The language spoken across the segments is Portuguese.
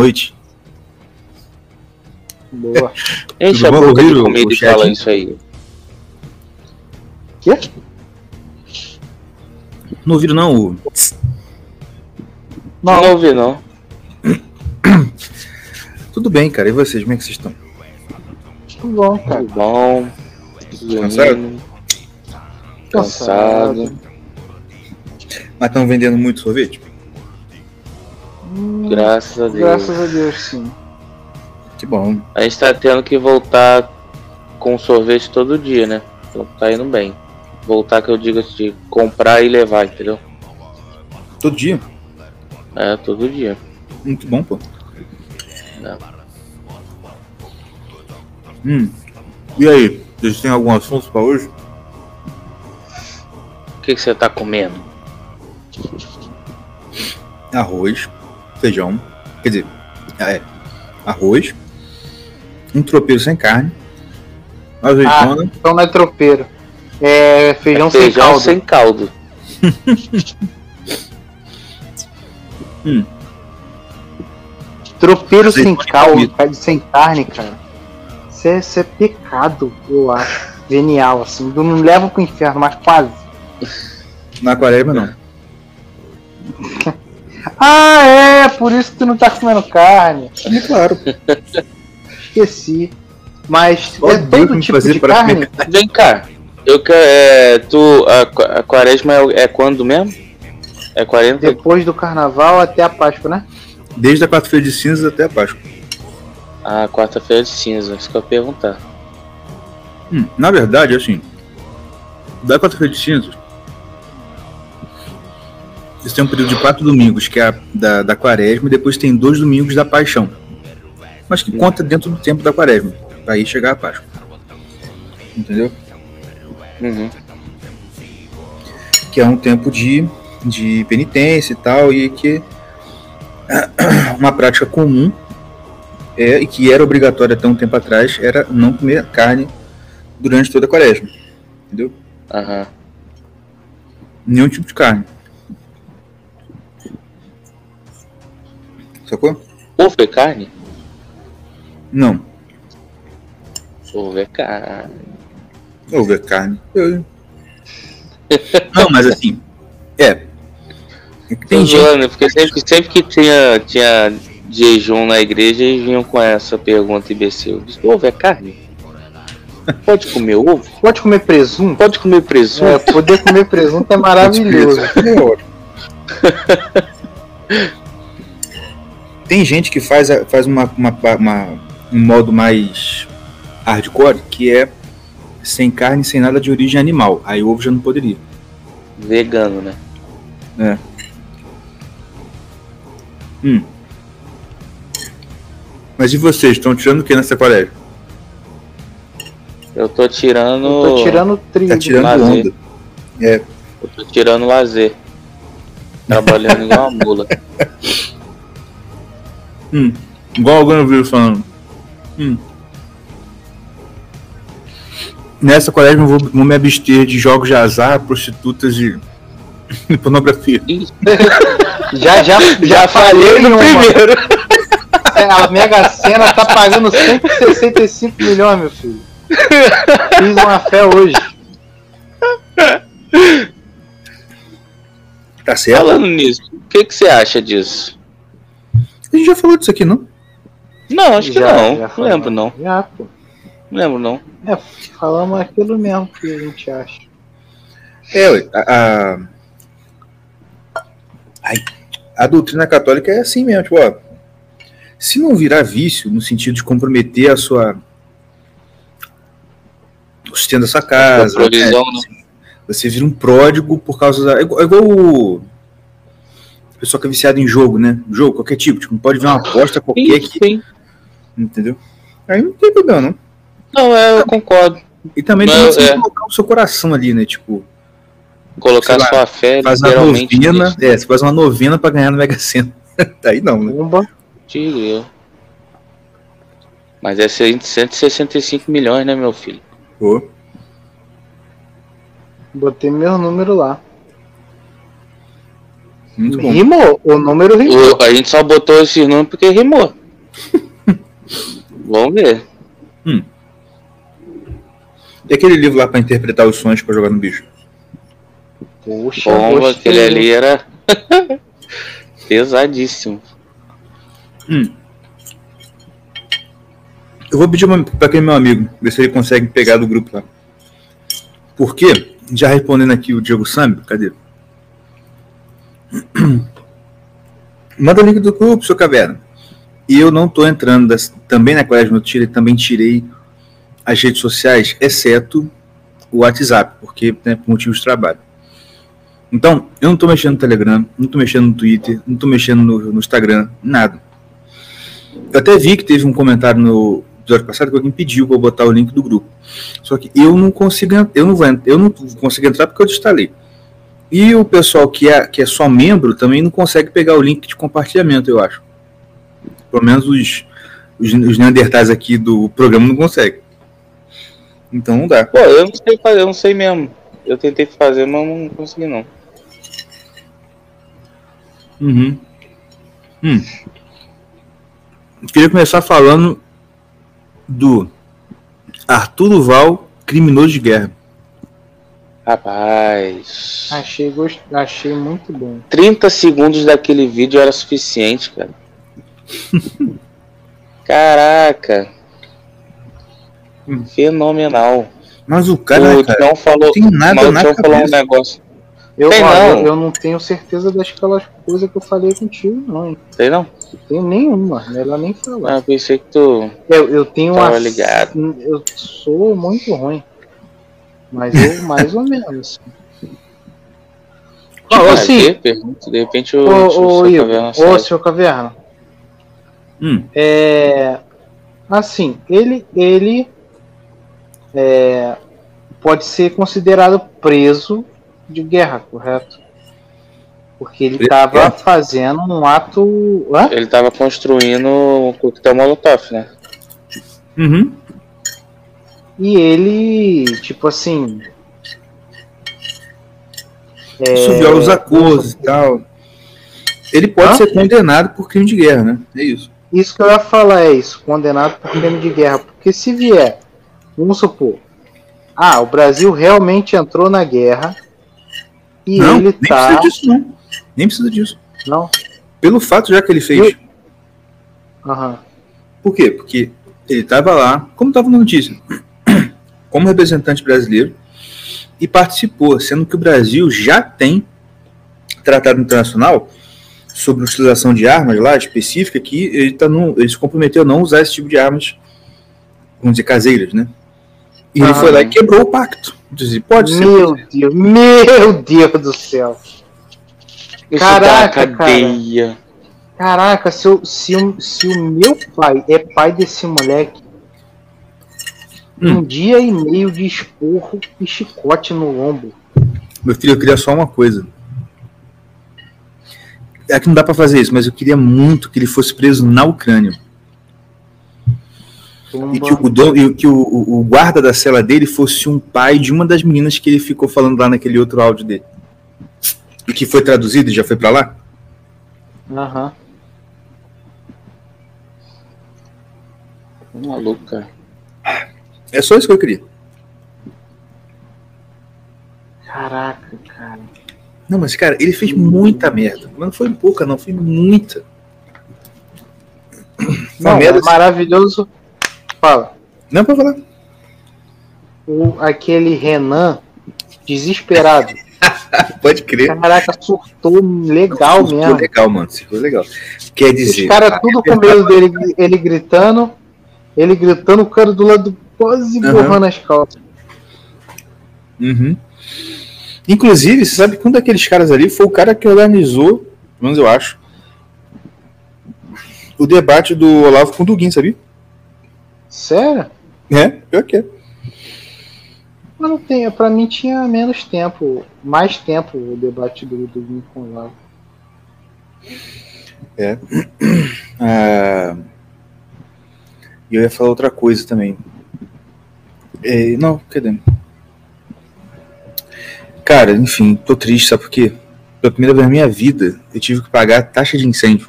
boa noite. Boa. Enche Tudo a boca de comida o e chat? fala isso aí. Quê? Não ouviram não? o- Não, não ouvi, não. Tudo bem, cara. E vocês, como é que vocês estão? Tudo bom, cara. Tudo bom. Cansado? Dormindo. Cansado. Mas estão vendendo muito sorvete? Graças a Deus. Graças a Deus, sim. Que bom. A gente tá tendo que voltar com sorvete todo dia, né? Então tá indo bem. Voltar que eu digo de comprar e levar, entendeu? Todo dia? É, todo dia. Muito bom, pô. Não. Hum. E aí, vocês têm algum assunto pra hoje? O que, que você tá comendo? Arroz, feijão. Quer dizer, é. Arroz. Um tropeiro sem carne. Azeitona. Então não é tropeiro. É feijão, É feijão sem caldo. sem caldo. Tropeiro sem Azeitona e caldo, sem carne, cara. Isso é, isso é pecado, eu acho. Genial, assim. Não leva pro inferno, mas quase. Na quaresma, não. Ah, é, por isso que tu não tá comendo carne. É claro. Esqueci. Mas Ó, é todo tipo fazer de carne. comer Vem cá. Eu quero. É, tu. A, a quaresma é, é quando mesmo? É 40? Depois do carnaval até a Páscoa, né? Desde a quarta-feira de cinzas até a Páscoa. Ah, quarta-feira de cinza. Isso que eu ia perguntar. Hum, na verdade, assim. Da quarta-feira de cinzas. Eles têm um período de quatro domingos, que é a da, da quaresma, e depois tem dois domingos da paixão. Mas que conta dentro do tempo da quaresma. Pra aí chegar a Páscoa. Entendeu? Uhum. que é um tempo de, de penitência e tal, e que uma prática comum é, e que era obrigatória até um tempo atrás era não comer carne durante toda a quaresma. Entendeu? Aham. Nenhum tipo de carne. Sacou? Ovo é carne? Não. Ovo é carne. Ovo é carne. Eu- Não, mas assim. É. É Tem gente. porque sempre, sempre que tinha, tinha jejum na igreja, eles vinham com essa pergunta imbecil. Ovo é carne? Pode comer ovo? Pode comer presunto? Pode comer presunto? É, poder comer presunto é maravilhoso. É. Tem gente que faz, faz uma, uma- uma- um modo mais hardcore, que é sem carne, sem nada de origem animal. Aí o ovo já não poderia. Vegano, né? Mas e vocês? Estão tirando o que nessa quaresma? Eu tô tirando. Eu tô tirando o trigo. Tá tirando lazer. onda. Eu tô tirando lazer. Trabalhando igual uma mula. Hum, igual alguém viu falando. Hum. Nessa quaresma eu vou, vou me abster de jogos de azar, prostitutas e pornografia. Ih, Já, já, já falhei no primeiro. A Mega Sena tá pagando 165 milhões, meu filho. Fiz uma fé hoje. Tá certo? falando nisso, o que, que você acha disso? A gente já falou disso aqui, não? Não, acho que Já- não. já Não lembro, não. Já, pô. Não lembro, não. É, falamos aquilo mesmo que a gente acha. É, ué, a, a, Ai, a doutrina católica é assim mesmo, tipo, ó, se não virar vício, no sentido de comprometer a sua o sustento da sua casa, Sua provisão, né? né? você vira um pródigo por causa da. É igual, é igual o pessoal que é viciado em jogo, né? Jogo, qualquer tipo, tipo, não pode ver uma aposta qualquer Sim, que. sim. Entendeu? Aí não tem problema, não. Não, é, eu concordo. E também Não, tem que é. colocar o seu coração ali, né? Tipo, Colocar lá, sua fé faz uma novena. nisso. É, você faz uma novena pra ganhar no Mega Sena. Aí não, né? Pumba. Digo eu. Mas é 165 milhões, né, meu filho? Pô. Botei meu número lá. Muito bom. Rimou, o número rimou. O, a gente só botou esse número porque rimou. Vamos ver. Hum. E aquele livro lá para interpretar os sonhos para jogar no bicho? Poxa, Bomba, aquele ali era pesadíssimo. Hum. Eu vou pedir para aquele meu amigo, ver se ele consegue pegar do grupo lá. Porque, já respondendo aqui o Diego Sambi, cadê? Manda o link do grupo, seu caverna. E eu não estou entrando das, também na Colégio Notícia, também tirei as redes sociais, exceto o WhatsApp, porque né, por motivos de trabalho. Então, eu não estou mexendo no Telegram, não estou mexendo no Twitter, não estou mexendo no, no, Instagram, nada. Eu até vi que teve um comentário no episódio passado que alguém pediu para eu botar o link do grupo. Só que eu não consigo, eu não vou, eu não consigo entrar porque eu desinstalei. E o pessoal que é, que é só membro também não consegue pegar o link de compartilhamento, eu acho. Pelo menos os, os, os neandertais aqui do programa não conseguem. Então não dá. Pô, eu não sei fazer, eu não sei mesmo. Eu tentei fazer, mas não consegui não. Uhum. Hum. Queria começar falando do Arturo Val, criminoso de guerra. Rapaz. Achei, gost... Achei muito bom. 30 segundos daquele vídeo era suficiente, cara. Caraca. Hum. Fenomenal. Mas o cara, o cara falou, não tem nada na falou um negócio. Eu, tem, não. Eu, eu, não tenho certeza daquelas coisas que eu falei contigo, não. Hein? Tem não? Não tenho nenhuma, melhor nem falar. Ah, pensei que tu. Eu, eu tenho uma. Ligado. Eu sou muito ruim. Mas eu mais ou menos. Ah, sim. De repente o, o, o, o, Caverna. Ô, seu Caverna. Hum. É. Assim, ele. ele é, pode ser considerado preso de guerra, correto? Porque ele estava fazendo um ato. Hã? Ele estava construindo um coquetel molotov, né? Uhum. E ele, tipo assim. É... Viola os acordos e tal. Ele pode ser condenado por crime de guerra, né? É isso. Isso que eu ia falar é isso, condenado por crime de guerra. Porque se vier Vamos supor. Ah, o Brasil realmente entrou na guerra e não, ele nem tá. Precisa disso, não. Nem precisa disso. Não. Pelo fato já que ele fez. Aham. Por quê? Porque ele estava lá, como estava na notícia, como representante brasileiro e participou, sendo que o Brasil já tem tratado internacional sobre utilização de armas lá específica que ele, tá no, ele se comprometeu a não usar esse tipo de armas, vamos dizer, caseiras, né? E ah. ele foi lá e quebrou o pacto. Pode ser. Meu Deus, meu Deus do céu. Caraca, cara. Caraca, se, eu, se, se o meu pai é pai desse moleque, hum. um dia e meio de esporro e chicote no ombro. Meu filho, eu queria só uma coisa. É que não dá para fazer isso, mas eu queria muito que ele fosse preso na Ucrânia. E que, o, e que o, o, guarda da cela dele fosse um pai de uma das meninas que ele ficou falando lá naquele outro áudio dele. E que foi traduzido e já foi para lá? Aham. Uhum. Maluco, cara. É só isso que eu queria. Caraca, cara. Não, mas, cara, ele fez muita merda. Mas não foi pouca, não, foi muita. Não, merda, é maravilhoso. Fala. Não, pra falar. O, aquele Renan, desesperado. Pode crer. Caraca, surtou legal surtou mesmo. legal, mano. Surtou legal. Quer dizer. Os caras tudo com medo dele, ele gritando. Ele gritando, o cara do lado quase uhum. borrando as calças. Uhum. Inclusive, você sabe que um daqueles caras ali foi o cara que organizou, pelo menos eu acho, o debate do Olavo com o Duguin, sabia? Sério? É, pior que é. Mas não tem, pra mim tinha menos tempo, mais tempo o debate do, do Lincoln lá. É. Ah, e eu ia falar outra coisa também. É, não, cadê? Cara, enfim, tô triste, sabe por quê? pela primeira vez na minha vida, eu tive que pagar taxa de incêndio.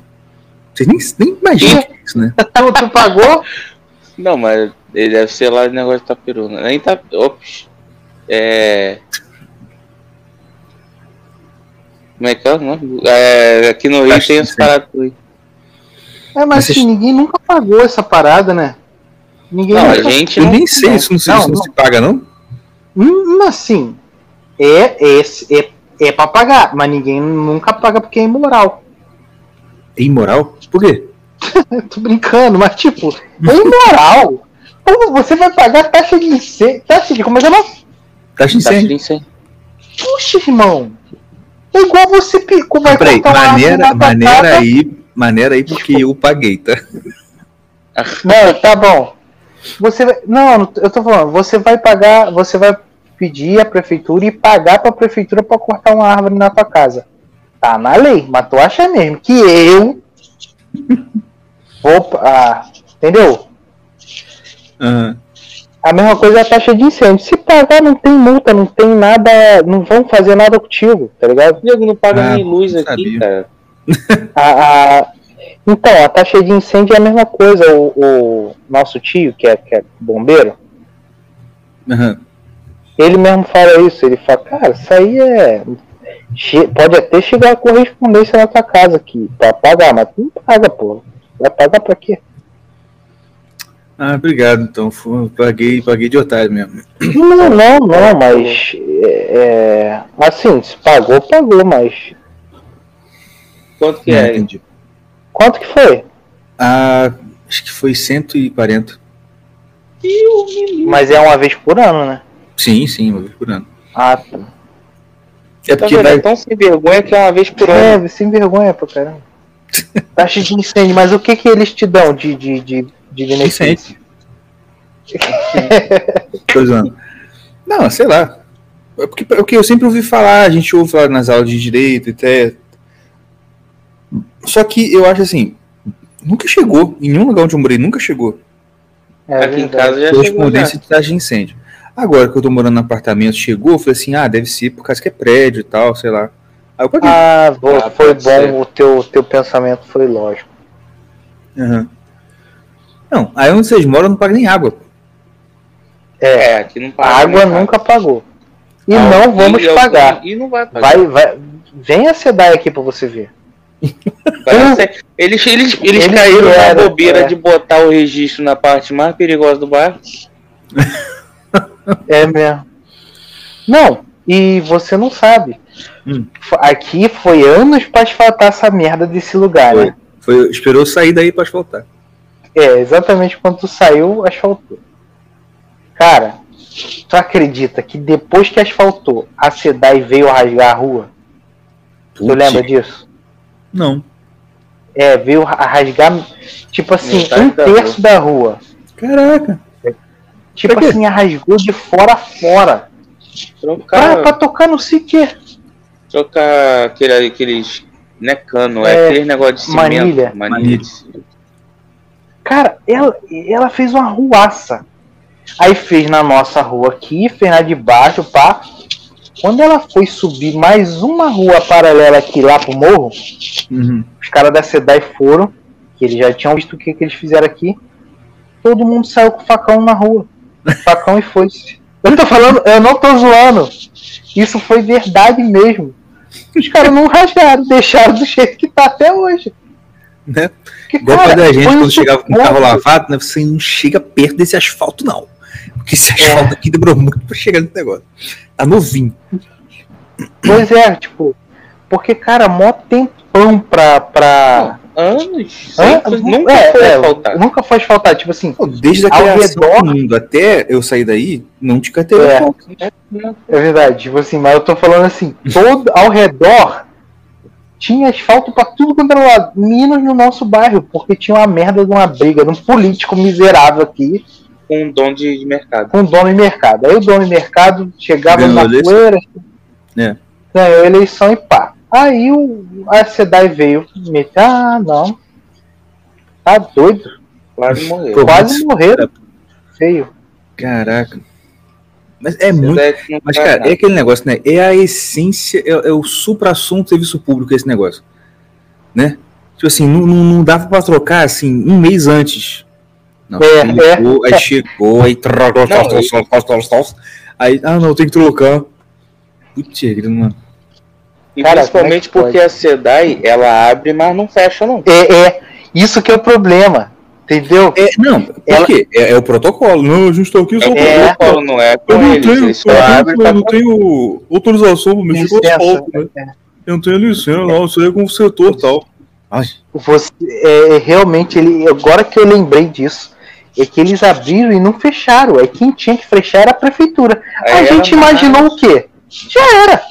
Vocês nem, nem imaginam isso, né? tu, tu pagou? Não, mas ele deve ser lá de negócio de Tapiruna. Nem tá. Ops. É. Como é que é o nome? É, aqui no Rio tem as paradas aí. É, mas assim, ninguém nunca pagou essa parada, né? Ninguém não, a gente Eu nem sei, isso não, se, não, isso não, não se paga, não? Hum, assim, é, é, é, é pra pagar, mas ninguém nunca paga porque é imoral. É imoral? Por quê? Tô brincando, mas tipo, é imoral. Como você vai pagar taxa de incêndio? Taxa de como é que é Taxa de incêndio. Puxa, irmão. É igual você como vai Peraí, maneira, maneira aí, maneira aí porque eu paguei, tá? Não, tá bom. Você vai, não, eu tô falando, você vai pagar, você vai pedir à prefeitura e pagar para a prefeitura para cortar uma árvore na tua casa. Tá na lei, mas tu acha mesmo que eu vou, ah, entendeu? Uhum. A mesma coisa é a taxa de incêndio. Se pagar, não tem multa, não tem nada. Não vão fazer nada contigo, tá ligado? Diego não paga ah, nem luz aqui, cara. a, a, então, a taxa de incêndio é a mesma coisa. O, o nosso tio, que é, que é bombeiro, uhum. ele mesmo fala isso. Ele fala, cara, isso aí é. Pode até chegar a correspondência na tua casa aqui pra pagar, mas tu não paga, pô. Vai pagar pra quê? Ah, obrigado. Então, paguei, paguei de otário mesmo. Não, não, não, mas. É, é, assim, se pagou, pagou, mas. Quanto que é? é? Entendi. Quanto que foi? Ah, acho que foi 140. Mas é uma vez por ano, né? Sim, sim, uma vez por ano. Ah, tá. É porque tá vai... é tão sem vergonha que é uma vez por ano. É, sem vergonha pra caramba. Taxa de incêndio, mas o que que eles te dão de, de, de de benefício. Não, sei lá. É porque, é o que eu sempre ouvi falar, a gente ouve falar nas aulas de direito e até. Só que eu acho assim, nunca chegou, em nenhum lugar onde eu morei, nunca chegou. É, Aqui em casa já correspondência de taxa de incêndio. Agora que eu tô morando no apartamento, chegou, eu falei assim, ah, deve ser por causa que é prédio e tal, sei lá. Aí eu paguei. Ah, ah foi bom, ser. o teu, teu pensamento foi lógico. Uhum. Não, aí onde vocês moram não paga nem água. É, aqui não paga. Água nunca pagou. E ah, não vamos e pagar. E não vai pagar. Vai, vai, vem a SEDAI aqui pra você ver. Eles, eles, eles, caíram na bobeira é. de botar o registro na parte mais perigosa do bairro. É mesmo. Não, e você não sabe. Hum. Aqui foi anos pra asfaltar essa merda desse lugar, foi. né? Foi, esperou sair daí pra asfaltar. É, exatamente quando tu saiu, asfaltou. Cara, tu acredita que depois que asfaltou, a SEDAI veio rasgar a rua? Putz. Tu lembra disso? Não. É, veio a rasgar, tipo assim, um terço da rua. Caraca. Tipo assim, rasgou de fora a fora. Trocar... Pra, pra tocar no Sique. Trocar aquele, aqueles. Não é cano, é, é aquele negócio de cimento. Manilha. manilha. manilha. Cara, ela, ela fez uma ruaça. Aí fez na nossa rua aqui, fez na de baixo, pá. Quando ela foi subir mais uma rua paralela aqui lá pro morro, uhum. os caras da SEDAI foram, que eles já tinham visto o que, que eles fizeram aqui. Todo mundo saiu com facão na rua. Facão e foi-se. Eu tô falando, eu não tô zoando. Isso foi verdade mesmo. Os caras não rasgaram, deixaram do jeito que tá até hoje. Né? Porque, Igual cara, quando a gente, quando chegava com o carro lavado, né, você não chega perto desse asfalto, não. Porque esse asfalto é. aqui demorou muito pra chegar nesse negócio. Tá novinho. Pois é, tipo, porque, cara, mó tempão pra. pra... Anos? nunca é, foi é, asfaltado. Nunca foi asfaltado, tipo assim. Desde a criação redor, do mundo até eu sair daí, não tinha teve é, é verdade, tipo assim, mas eu tô falando assim, todo ao redor tinha asfalto para tudo quanto era lado, menos no nosso bairro, porque tinha uma merda de uma briga de um político miserável aqui. Com um dono de, de mercado. Com um dono de mercado. Aí o dono de mercado chegava na poeira, é. ganhou a eleição e pá. Aí o, a SEDAI veio meter, ah, não. Tá doido. Quase morreu. Quase morreram. Feio. Caraca. Mas é muito. Mas, cara, nada. é aquele negócio, né? É a essência, é, é o supra-assunto do serviço público esse negócio. Né? Tipo assim, não, não, não dava pra trocar assim um mês antes. Não, é, chegou, é. aí chegou, aí trocou, aí, ah não, tem que trocar. Putz, mano. E Cara, principalmente é porque a SEDAI, ela abre, mas não fecha, não. É, é. Isso que é o problema. Entendeu? É, não, por ela... quê? É, é, o protocolo. Não, a gente tá aqui só é, o protocolo, não é eu não tenho, eles eu, abre, eu, tá não tenho autorização pra mexer com né? É. Eu não tenho licença, não, isso aí é com o setor tal. Ai. Você, é, realmente, ele, agora que eu lembrei disso, é que eles abriram e não fecharam. É quem tinha que fechar era a prefeitura. É, a gente imaginou o quê? Já era.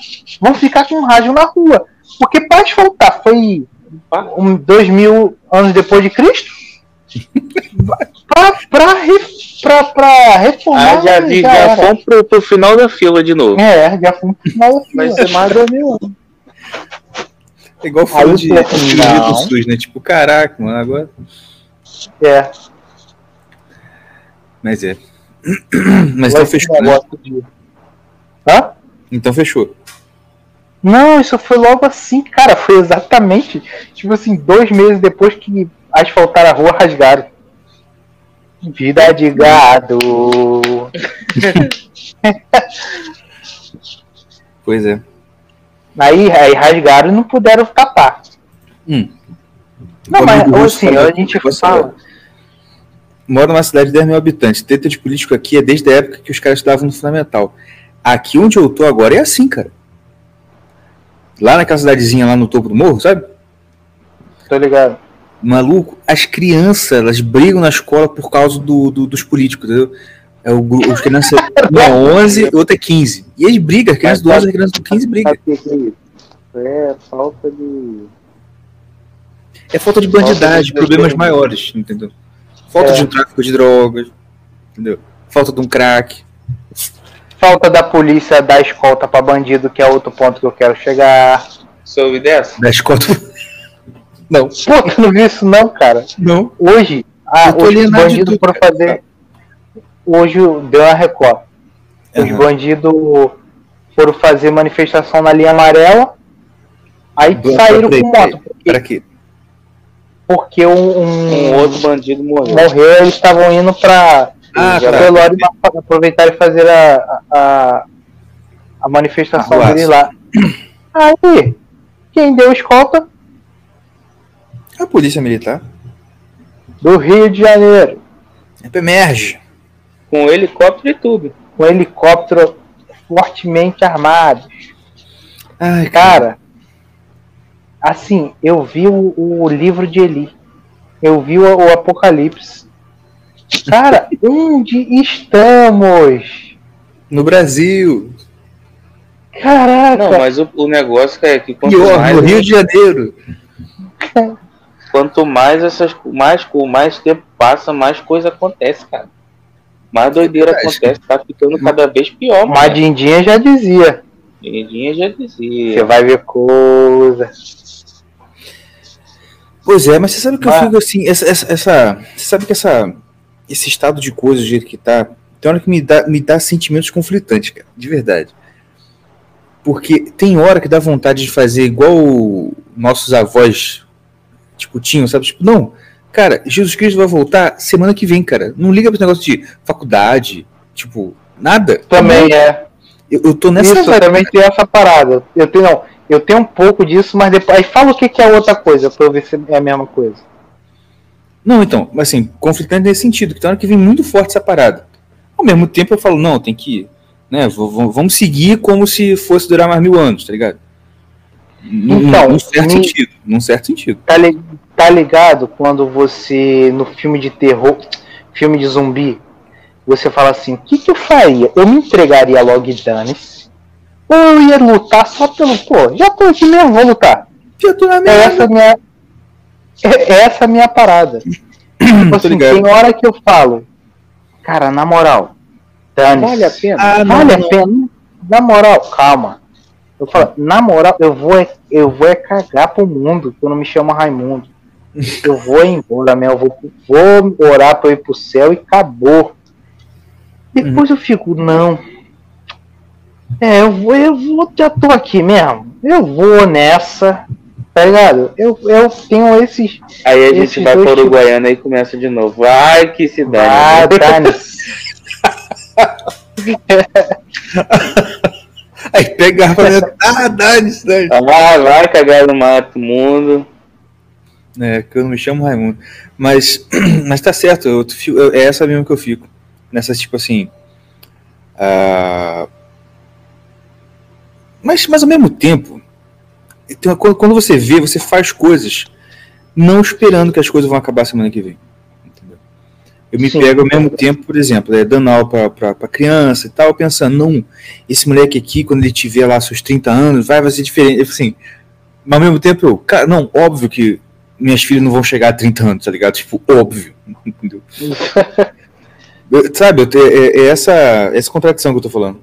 Vão ficar com um rádio na rua. Porque para asfaltar foi um, dois mil anos depois de Cristo? pra, pra, pra, pra reformar. Ah, já, vi, já, já fomos pro, pro final da fila de novo. É, já fomos pro final da fila. Vai ser mais dois mil anos. É igual falou de, de do SUS, né? Tipo, caraca, mano, agora. É. Mas é. Mas então fechou. Né? De... Hã? Então fechou. Não, isso foi logo assim, cara. Foi exatamente, tipo assim, dois meses depois que asfaltaram a rua, rasgaram. Vida de gado. pois é. Aí, aí rasgaram e não puderam tapar. Hum. Não, mas assim, a gente fala. Moro numa cidade de 10 mil habitantes. Treta de político aqui é desde a época que os caras estavam no Fundamental. Aqui onde eu tô agora é assim, cara. Lá naquela cidadezinha lá no topo do morro, sabe? Tô ligado. Maluco, as crianças, elas brigam na escola por causa do, do dos políticos, entendeu? É o grupo, as crianças, uma é 11 e outra é 15. E eles brigam, as crianças do 11 e as crianças do 15 brigam. É, é falta de. É falta de bandidagem, problemas maiores, entendeu? Falta é. de um tráfico de drogas, entendeu? Falta de um crack. Falta da polícia dar escolta para bandido, que é outro ponto que eu quero chegar. Soube dessa? Da escolta. Não. Pô, não vi isso não, cara. Não. Hoje, ah, hoje os bandidos foram fazer. Hoje deu a Record. Uhum. Os bandidos foram fazer manifestação na linha amarela. Aí Boa, saíram com moto. Porque, pra quê? Porque um, um, um outro bandido morreu. Morreu, eles estavam indo pra ah, velório tá. aproveitar e fazer a, a, a manifestação deles lá. Aí, quem deu escolta? A polícia militar. Do Rio de Janeiro. Emerge. Com helicóptero e tudo. Com helicóptero fortemente armados. Ai, cara. cara. Assim, eu vi o, o, livro de Eli. Eu vi o, o Apocalipse. Cara, onde estamos? No Brasil. Caraca. Não, mas o, o negócio é que quanto Pior, mais no Rio de Janeiro. Quanto mais essas mais mais tempo passa, mais coisa acontece, cara. Mais doideira acontece, tá ficando cada vez pior. Mas Dindinha já dizia. Dindinha já dizia. Você vai ver coisa. Pois é, mas você sabe que eu fico assim, essa, essa, essa, você sabe que essa esse estado de coisa do jeito que tá, tem hora que me dá, me dá sentimentos conflitantes, cara, de verdade. Porque tem hora que dá vontade de fazer igual nossos avós tipo, tinham, sabe? Tipo, não, cara, Jesus Cristo vai voltar semana que vem, cara. Não liga pro negócio de faculdade, tipo, nada. Também é. Eu, eu tô nessa. Isso, também tem essa parada. Eu tenho, não, eu tenho um pouco disso, mas depois. Aí fala o que, que é outra coisa, pra eu ver se é a mesma coisa. Não, então, assim, conflitante nesse sentido, que tem hora que vem muito forte essa parada. Ao mesmo tempo eu falo, não, tem que. Né, vamos seguir como se fosse durar mais mil anos, tá ligado? Então, num certo me... sentido. Num certo sentido. Tá, li... tá ligado quando você, no filme de terror, filme de zumbi, você fala assim, o que, que eu faria? Eu me entregaria logo e dane-se. Ou eu ia lutar só pelo, pô, já tô aqui mesmo, vou lutar. Já tô na é merda. Essa minha, é essa a minha parada. tipo assim, tem hora que eu falo, cara, na moral, dane Vale a pena. Ah, vale não, a pena. Na moral, calma. Eu falo, na moral, eu vou, é, eu vou é cagar pro mundo, que eu não me chamo Raimundo. Eu vou embora, meu, eu vou, vou orar pra eu ir pro céu e acabou. Depois uhum. eu fico, não, É, eu vou, eu vou, já tô aqui mesmo. Eu vou nessa, tá ligado? Eu, eu tenho esses. Aí a gente vai para Uruguaiana tipos. e começa de novo. Ai, que cidade. Ah, dane Aí pega a ah, dane-se, dane Ah, vai cagar no mato, mundo. É, que eu não me chamo Raimundo. Mas, mas tá certo, eu, eu, é essa mesmo que eu fico. Nessas, tipo assim. Uh... Mas, mas ao mesmo tempo, quando você vê, você faz coisas não esperando que as coisas vão acabar semana que vem. Entendeu? Eu me Sim. pego ao mesmo tempo, por exemplo, é, dando aula para criança e tal, pensando, não, esse moleque aqui, quando ele tiver lá seus 30 anos, vai, vai ser diferente. Assim, mas ao mesmo tempo eu, cara, não, óbvio que minhas filhas não vão chegar a 30 anos, tá ligado? Tipo, óbvio. Entendeu? Sabe, é, é, é, essa, essa contradição que eu tô falando.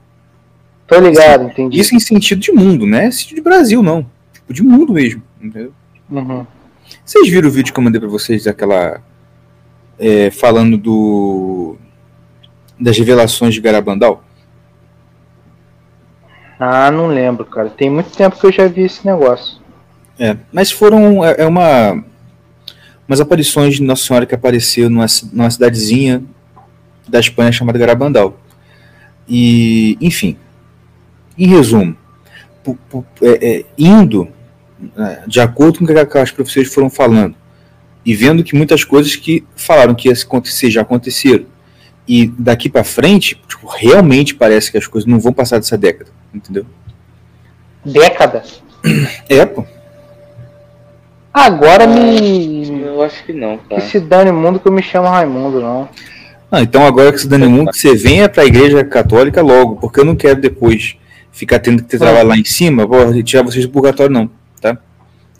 Tô ligado, assim, entendi. Isso em sentido de mundo, né? Sentido de Brasil, não. Tipo, de mundo mesmo, entendeu? Uhum. Vocês viram o vídeo que eu mandei pra vocês daquela. É, falando do. das revelações de Garabandal? Ah, não lembro, cara. Tem muito tempo que eu já vi esse negócio. É, mas foram. É, é uma. Umas aparições de Nossa Senhora que apareceu numa, numa cidadezinha da Espanha chamada Garabandal. E, enfim, em resumo, é, é, indo é, de acordo com o que aquelas professores foram falando e vendo que muitas coisas que falaram que ia acontecer já aconteceram e daqui para frente, tipo, realmente parece que as coisas não vão passar dessa década, entendeu? Década? É, pô. Agora me. Eu acho que não, cara. Que se dane mundo que eu me chamo Raimundo, não. Ah, então agora que se dane mundo, que você venha pra igreja católica logo, porque eu não quero depois ficar tendo que trabalhar lá em cima, vou tirar vocês do purgatório, não, tá?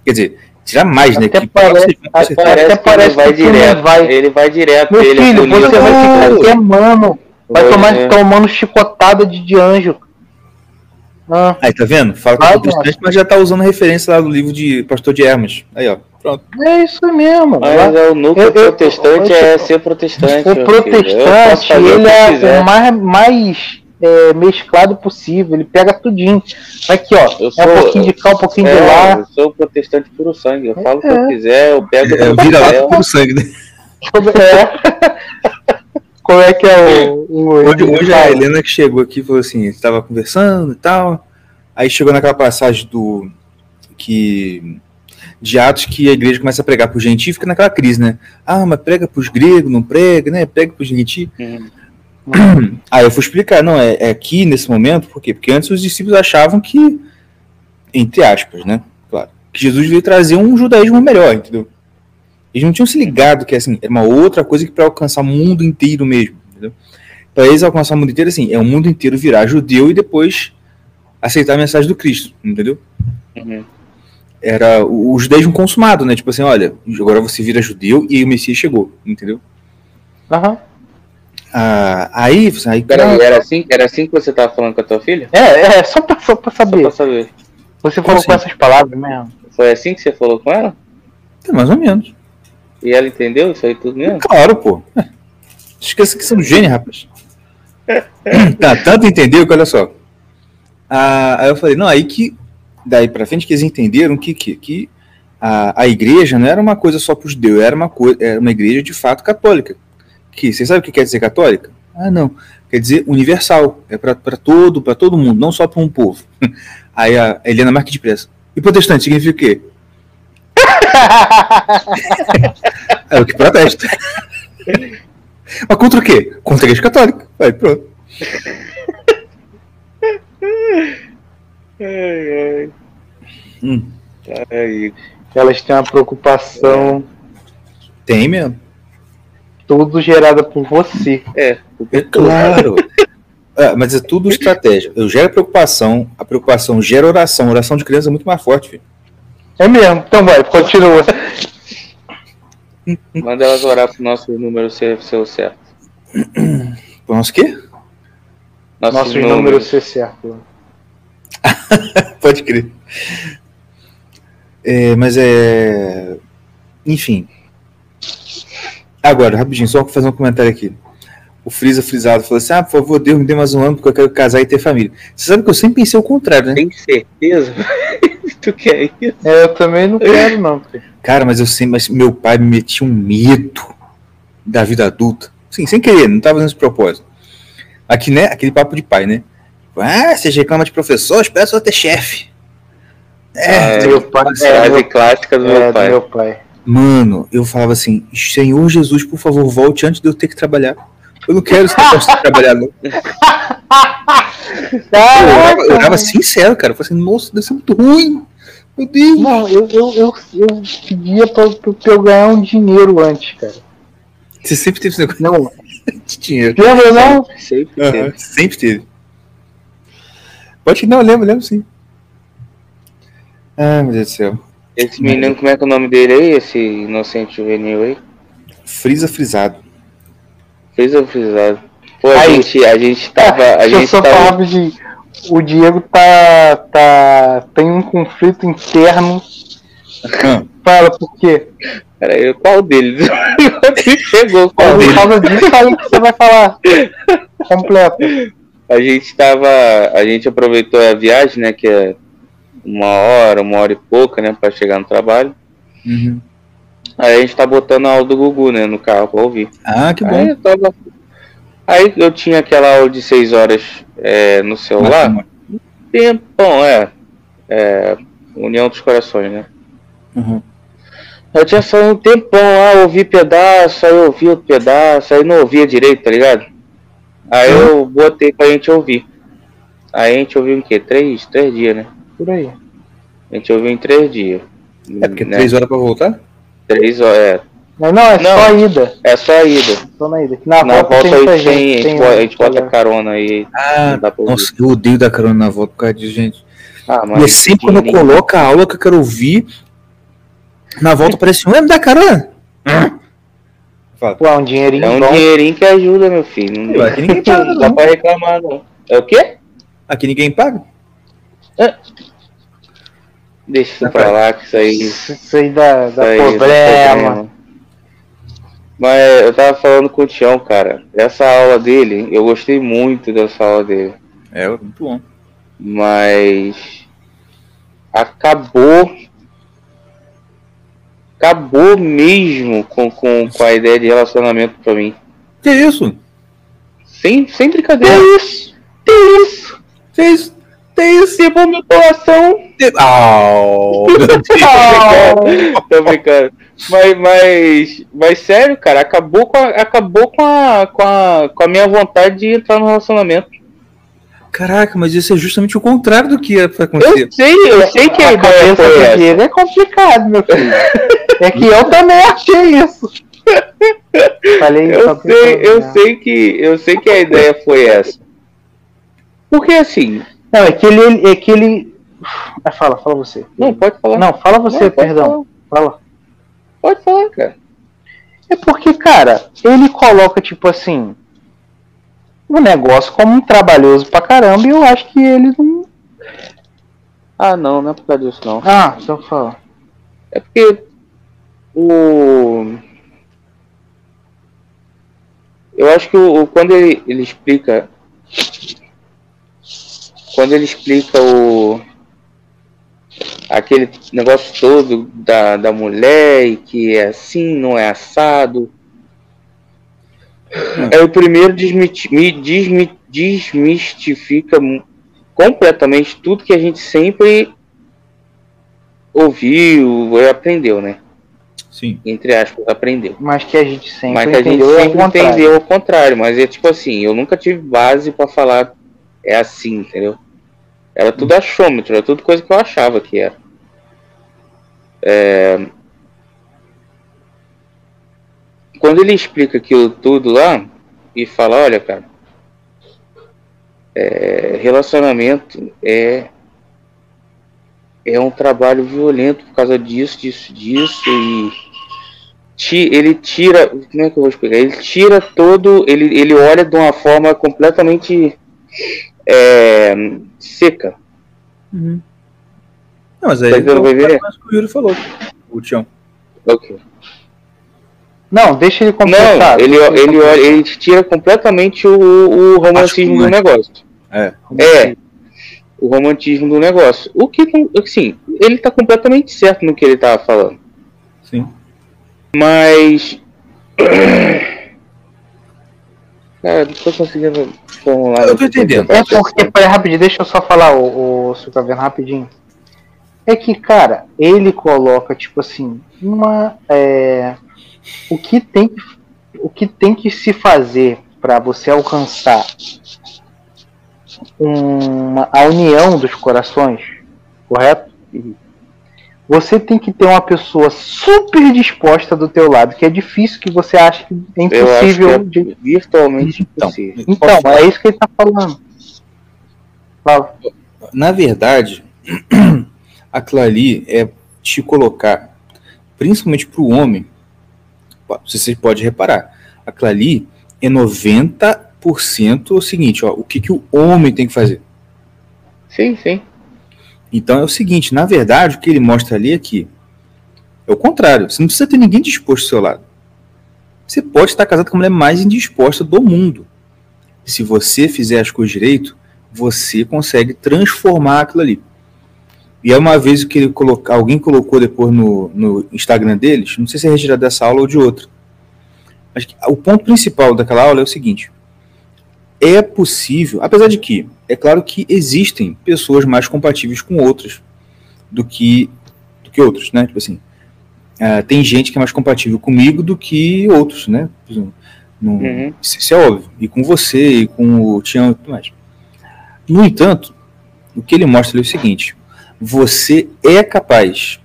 Quer dizer, tirar mais, né? Até que parece, até parece, até parece que, ele vai direto. Vai. Ele vai direto. Meu ele é filho, é você vai ficar queimando. Vai tomar, é. tomando chicotada de, de anjo. Ah. Aí, tá vendo? Fala que é protestante, mas já tá usando referência lá do livro de Pastor de Hermes. Aí, ó. Pronto. É isso mesmo. Mas é o núcleo eu, protestante eu, eu, é ser protestante. O protestante, ele é o mais, mais é, mesclado possível. Ele pega tudinho. Aqui, ó. Eu sou, é um pouquinho de cá, um pouquinho é, de lá. Eu sou protestante puro sangue. Eu falo o que eu é. quiser, eu pego. É, vira lá puro sangue, né? É. Como é que é o. o hoje, hoje a Helena que chegou aqui falou assim: estava conversando e tal. Aí chegou naquela passagem do. que de Atos que a igreja começa a pregar por gentil, fica naquela crise, né? Ah, mas prega para os gregos, não prega, né? Prega para os gentil. Uhum. Aí eu fui explicar, não, é, é, aqui nesse momento, por quê? Porque antes os discípulos achavam que, entre aspas, né? Claro, que Jesus veio trazer um judaísmo melhor, entendeu? Eles não tinham se ligado que assim, é uma outra coisa que para alcançar o mundo inteiro mesmo, entendeu? Para eles alcançar o mundo inteiro, assim, é o mundo inteiro virar judeu e depois aceitar a mensagem do Cristo, entendeu? Uhum. Era o, o judaísmo consumado, né? Tipo assim, olha, agora você vira judeu e o Messias chegou, entendeu? Aham. Uhum. Ah, aí, aí Peraí, era assim, era assim que você tava falando com a tua filha? É, é, só pra, só pra saber. Só pra saber. Você falou assim? com essas palavras mesmo. Foi assim que você falou com ela? É, mais ou menos. E ela entendeu isso aí tudo mesmo? Claro, pô. Esqueça que são gênios, rapaz. tá, tanto entendeu que olha só. Ah, aí eu falei, não, aí que daí pra frente que eles entenderam que, que, que a, a igreja não era uma coisa só para os judeus, era uma, coisa, era uma igreja de fato católica. Você sabe o que quer dizer católica? Ah, não. Quer dizer universal. É para todo, para todo mundo, não só para um povo. Aí a Helena Marques de Pressa. E protestante significa o quê? é o que protesta. Mas contra o quê? Contra a igreja católica. Aí pronto. Ai, ai. Hum. ai. Elas têm uma preocupação. Tem mesmo. Tudo gerado por você. É, é claro. é, mas é tudo estratégia. Eu gero preocupação, a preocupação gera oração. A oração de criança é muito mais forte, filho. É mesmo, então vai, continua. Manda elas orar pro nosso número ser, ser certo. Pro nosso quê? Nosso, nosso número. número ser certo. Pode crer. É, mas é. Enfim. Agora, rapidinho, só fazer um comentário aqui. o Frisa frisado falou assim: ah, por favor, Deus me dê mais um ano porque eu quero casar e ter família. Você sabe que eu sempre pensei o contrário, né? Tem certeza? tu quer isso? É, eu também não quero, não. Cara, mas eu sempre, mas meu pai me metia um medo da vida adulta. Sim, sem querer, não tava fazendo esse propósito. Aqui, né? Aquele papo de pai, né? Ah, você reclama de professor, espera só ter chefe. É, é, meu pai, é, é, clássica do, é, meu pai. do meu pai. Mano, eu falava assim, Senhor Jesus, por favor, volte antes de eu ter que trabalhar. Eu não quero esse negócio de trabalhar, não. eu, eu, eu tava sincero, cara. Eu falei assim, nossa, deve ser muito ruim. Meu Deus. Não, eu, eu, eu, eu pedia pra, pra, eu ganhar um dinheiro antes, cara. Você sempre teve esse negócio não. de dinheiro. Lembra, não? Sempre, sempre, uhum, sempre teve. Pode que não, lembro, lembro sim. Ah, meu Deus do céu. Esse menino, como é que é o nome dele aí? Esse inocente juvenil aí? Frisa Frisado. Frisa Frisado. Pô, a, aí, gente, a gente tava. A gente eu só tava... falava de. O Diego tá, tá. tem um conflito interno. Fala por quê? Peraí, qual deles? chegou, qual Por causa disso aí que você vai falar. Completo. A gente tava. A gente aproveitou a viagem, né? Que é uma hora, uma hora e pouca, né, para chegar no trabalho. Uhum. Aí a gente tá botando a aula do Gugu, né, no carro pra ouvir. Ah, que bom. Aí eu, tava... Aí eu tinha aquela aula de seis horas é, no celular. Mas, Tempão, é. é. União dos Corações, né? Uhum. Eu tinha só um tempão lá, ouvi pedaço, aí ouvi outro pedaço, aí não ouvia direito, tá ligado? Aí uhum. eu botei pra gente ouvir. Aí a gente ouviu o quê? Três, três dias, né? Por aí. A gente ouviu em três dias. É porque né? três horas pra voltar? Três horas, é. Não, não, é não, só a ida. É só a ida. Só na ida. Na, na volta, volta aí tem, a gente, a gente bota carona aí. Ah, nossa, eu odeio dar carona na volta por causa disso, gente. Ah, mas e é sempre quando eu coloco a aula que eu quero ouvir, na volta parece um, é me dá carona? Pô, é um dinheirinho É um bom. dinheirinho que ajuda, meu filho. Não, aqui ninguém paga, não. dá pra reclamar, não. É o quê? Aqui ninguém paga? É. Deixa isso pra lá, que isso aí. Isso aí dá, dá isso problema. problema. Mas eu tava falando com o Tião, cara. Essa aula dele, eu gostei muito dessa aula dele. É, muito bom. Mas. Acabou. Acabou mesmo com, com, com a ideia de relacionamento pra mim. Que isso? Sem, sem brincadeira. Que isso? Que isso? Que isso? Tem esse vomitação. Oh, Tô brincando. Mas, mas, mas sério, cara, acabou com a, acabou com a, com a, com a minha vontade de entrar no relacionamento. Caraca, mas isso é justamente o contrário do que pra acontecer. Eu sei, eu sei que a, a ideia foi essa. é complicado, meu filho. É que eu também achei isso. Falei eu sei, eu sei que eu sei que a ideia foi essa. Porque assim, não, é que ele. É que ele... Ah, fala, fala você. Não, pode falar. Não, fala você, Não, perdão. Falar. Fala. Pode falar, cara. É porque, cara, ele coloca, tipo assim, o negócio como um trabalhoso pra caramba e eu acho que ele não. Ah, não, não é por causa disso, não. Ah, então fala. É porque o. Eu acho que o, quando ele, ele explica quando ele explica o aquele negócio todo da, da mulher e que é assim, não é assado. É o primeiro desmiti, desmi, desmistifica completamente tudo que a gente sempre ouviu e aprendeu, né? Sim. Entre aspas, aprendeu. Mas que a gente sempre mas que a gente sempre entendeu ao contrário. Mas é tipo assim, eu nunca tive base para falar é assim, entendeu? Era tudo achômetro, era tudo coisa que eu achava que era. É... Quando ele explica aquilo tudo lá e fala, olha, cara, é... relacionamento é é um trabalho violento por causa disso, disso, disso e ele tira, como é que eu vou explicar? Ele tira todo, ele, ele olha de uma forma completamente é, seca. Uhum. Não, mas aí tá é o que o Yuri falou, o Tião. Ok. Não, deixa ele completar. Não, ele, ele, ele, ele tira completamente o, o romantismo do negócio. É. É. O romantismo do negócio. O que, assim, ele tá completamente certo no que ele tava falando. Sim. Mas. Cara, não tô conseguindo formular. Eu tô entendendo. É porque, peraí, rapidinho, deixa eu só falar o, o Sucaverno rapidinho. É que, cara, ele coloca, tipo assim, uma. É, o, que tem, o que tem que se fazer para você alcançar uma, a união dos corações, correto? Você tem que ter uma pessoa super disposta do teu lado, que é difícil, que você acha que é impossível. É de... virtualmente então, impossível. Então, é isso que ele está falando. Fala. Na verdade, aquilo ali é te colocar, principalmente para o homem, você pode reparar, aquilo ali é 90% o seguinte, ó, o que, que o homem tem que fazer. Sim, sim. Então é o seguinte, na verdade, o que ele mostra ali é que é o contrário, você não precisa ter ninguém disposto ao seu lado. Você pode estar casado com a mulher mais indisposta do mundo. Se você fizer as coisas direito, você consegue transformar aquilo ali. E é uma vez que ele coloca, alguém colocou depois no, no Instagram deles, não sei se é retirado dessa aula ou de outra. Mas o ponto principal daquela aula é o seguinte: possível, apesar de que é claro que existem pessoas mais compatíveis com outras do que do que outros, né? Tipo assim, uh, tem gente que é mais compatível comigo do que outros, né? No, uhum. Isso é óbvio. E com você, e com o Tião e tudo mais. No entanto, o que ele mostra é o seguinte: você é capaz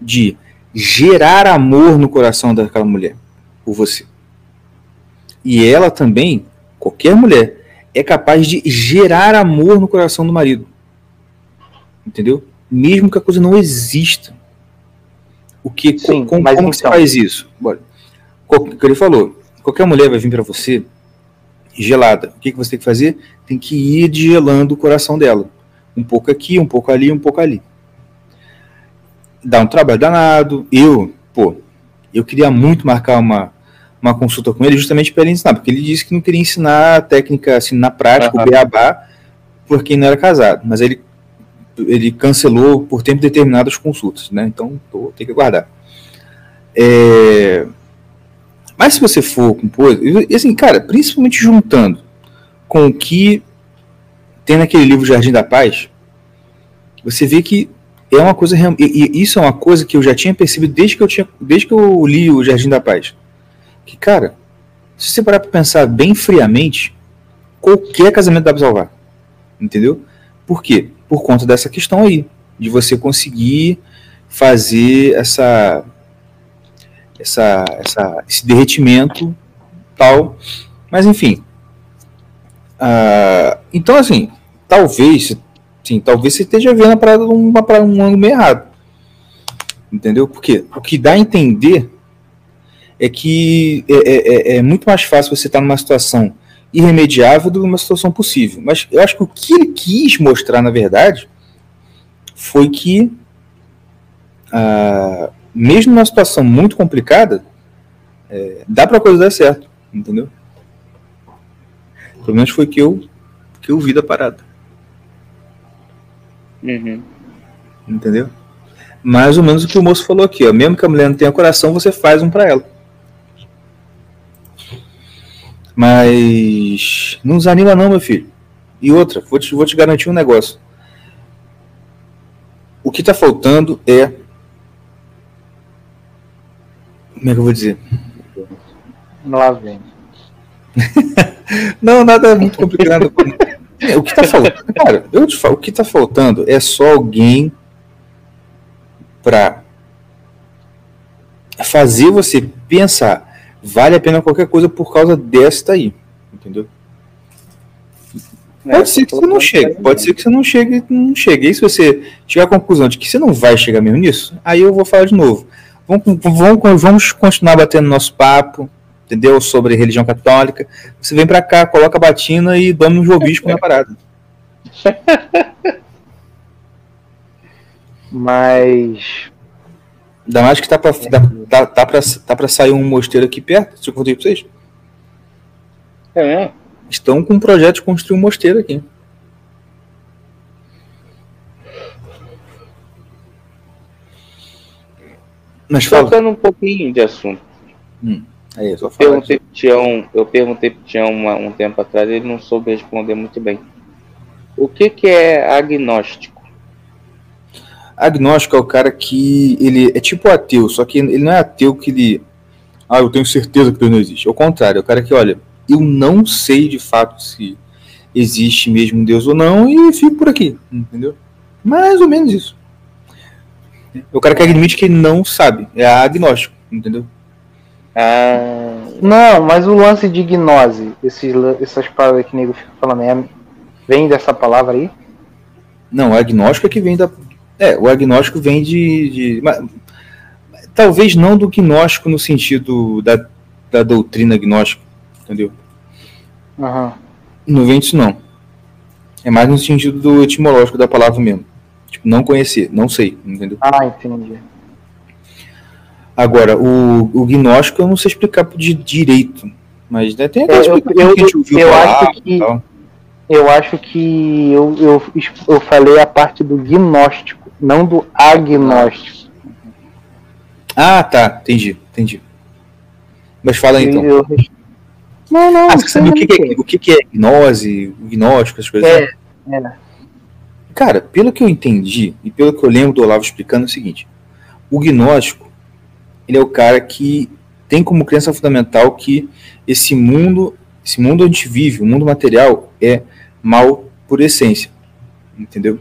de gerar amor no coração daquela mulher por você. E ela também, qualquer mulher, é capaz de gerar amor no coração do marido. Entendeu? Mesmo que a coisa não exista. O que, Sim, com, como então... você faz isso? Bora. O que ele falou, qualquer mulher vai vir para você gelada. O que, que você tem que fazer? Tem que ir gelando o coração dela. Um pouco aqui, um pouco ali, um pouco ali. Dá um trabalho danado. Eu, pô, eu queria muito marcar uma, uma consulta com ele justamente para ele ensinar, porque ele disse que não queria ensinar a técnica assim na prática, uhum. o beabá, porque não era casado. Mas ele, ele cancelou por tempo determinado as consultas, né? Então, tô, tem que aguardar. É... Mas se você for compor, e assim, cara, principalmente juntando com o que tem naquele livro Jardim da Paz, você vê que é uma coisa e, e isso é uma coisa que eu já tinha percebido desde que eu tinha, desde que eu li o Jardim da Paz. Que cara, se você parar para pensar bem friamente, qualquer casamento dá para salvar. Entendeu? Por quê? Por conta dessa questão aí, de você conseguir fazer essa essa, essa esse derretimento tal. Mas enfim, Uh, então, assim, talvez, sim, talvez você esteja vendo a parada para um ângulo meio errado. Entendeu? Porque o que dá a entender é que é, é, é, é muito mais fácil você estar numa situação irremediável do que uma situação possível. Mas eu acho que o que ele quis mostrar, na verdade, foi que, uh, mesmo numa situação muito complicada, é, dá para a coisa dar certo, entendeu? Pelo menos foi que eu que eu vi da parada. Uhum. Entendeu? Mais ou menos o que o moço falou aqui, ó. Mesmo que a mulher não tenha coração, você faz um para ela. Mas não desanima não, meu filho. E outra, vou te, vou te garantir um negócio. O que está faltando é. Como é que eu vou dizer? Lá vem. não, nada muito complicado. o que tá faltando, cara, eu te falo, o que tá faltando é só alguém para fazer você pensar, vale a pena qualquer coisa por causa desta aí, entendeu? Pode é, ser que você não chegue, pode ser que você não chegue, não chegue. E se você chegar à conclusão de que você não vai chegar mesmo nisso, aí eu vou falar de novo. Vamos, vamos, vamos continuar batendo nosso papo, entendeu? Sobre religião católica. Você vem para cá, coloca a batina e dá um jobisco na parada. Mas Ainda mais que tá pra, tá, tá, tá, pra, tá pra sair um mosteiro aqui perto, se eu contei pra vocês. É. Estão com um projeto de construir um mosteiro aqui. Mas Tocando um pouquinho de assunto. Hum, aí, eu, perguntei pro Tião, eu perguntei pro Tião uma, um tempo atrás, ele não soube responder muito bem. O que, que é agnóstico? Agnóstico é o cara que ele é tipo ateu, só que ele não é ateu que ele. Ah, eu tenho certeza que Deus não existe. Ao contrário, é o cara que, olha, eu não sei de fato se existe mesmo Deus ou não e fico por aqui, entendeu? Mais ou menos isso. O cara que admite que não sabe. É agnóstico, entendeu? Ah, não, mas o lance de gnose, esses, essas palavras que o nego fica falando, é, vem dessa palavra aí? Não, agnóstico é que vem da. É, o agnóstico vem de. de mas, talvez não do gnóstico no sentido da, da doutrina gnóstica, entendeu? Uhum. Não vem disso, não. É mais no sentido do etimológico da palavra mesmo. Tipo, não conhecer, não sei, entendeu? Ah, entendi. Agora, o, o gnóstico eu não sei explicar de direito, mas né, tem aquelas é, eu, eu, que a gente ouviu eu falar acho que, Eu acho que eu, eu, eu falei a parte do gnóstico, não do agnóstico. Ah, tá, entendi, entendi. Mas fala aí, então. Eu... Não, não, ah, você sabe o que, que, é, o que, é gnose, gnóstico, as coisas? É, é. Cara, pelo que eu entendi e pelo que eu lembro do Olavo explicando é o seguinte: o gnóstico ele é o cara que tem como crença fundamental que esse mundo, esse mundo onde a gente vive, o mundo material, é mal por essência, entendeu?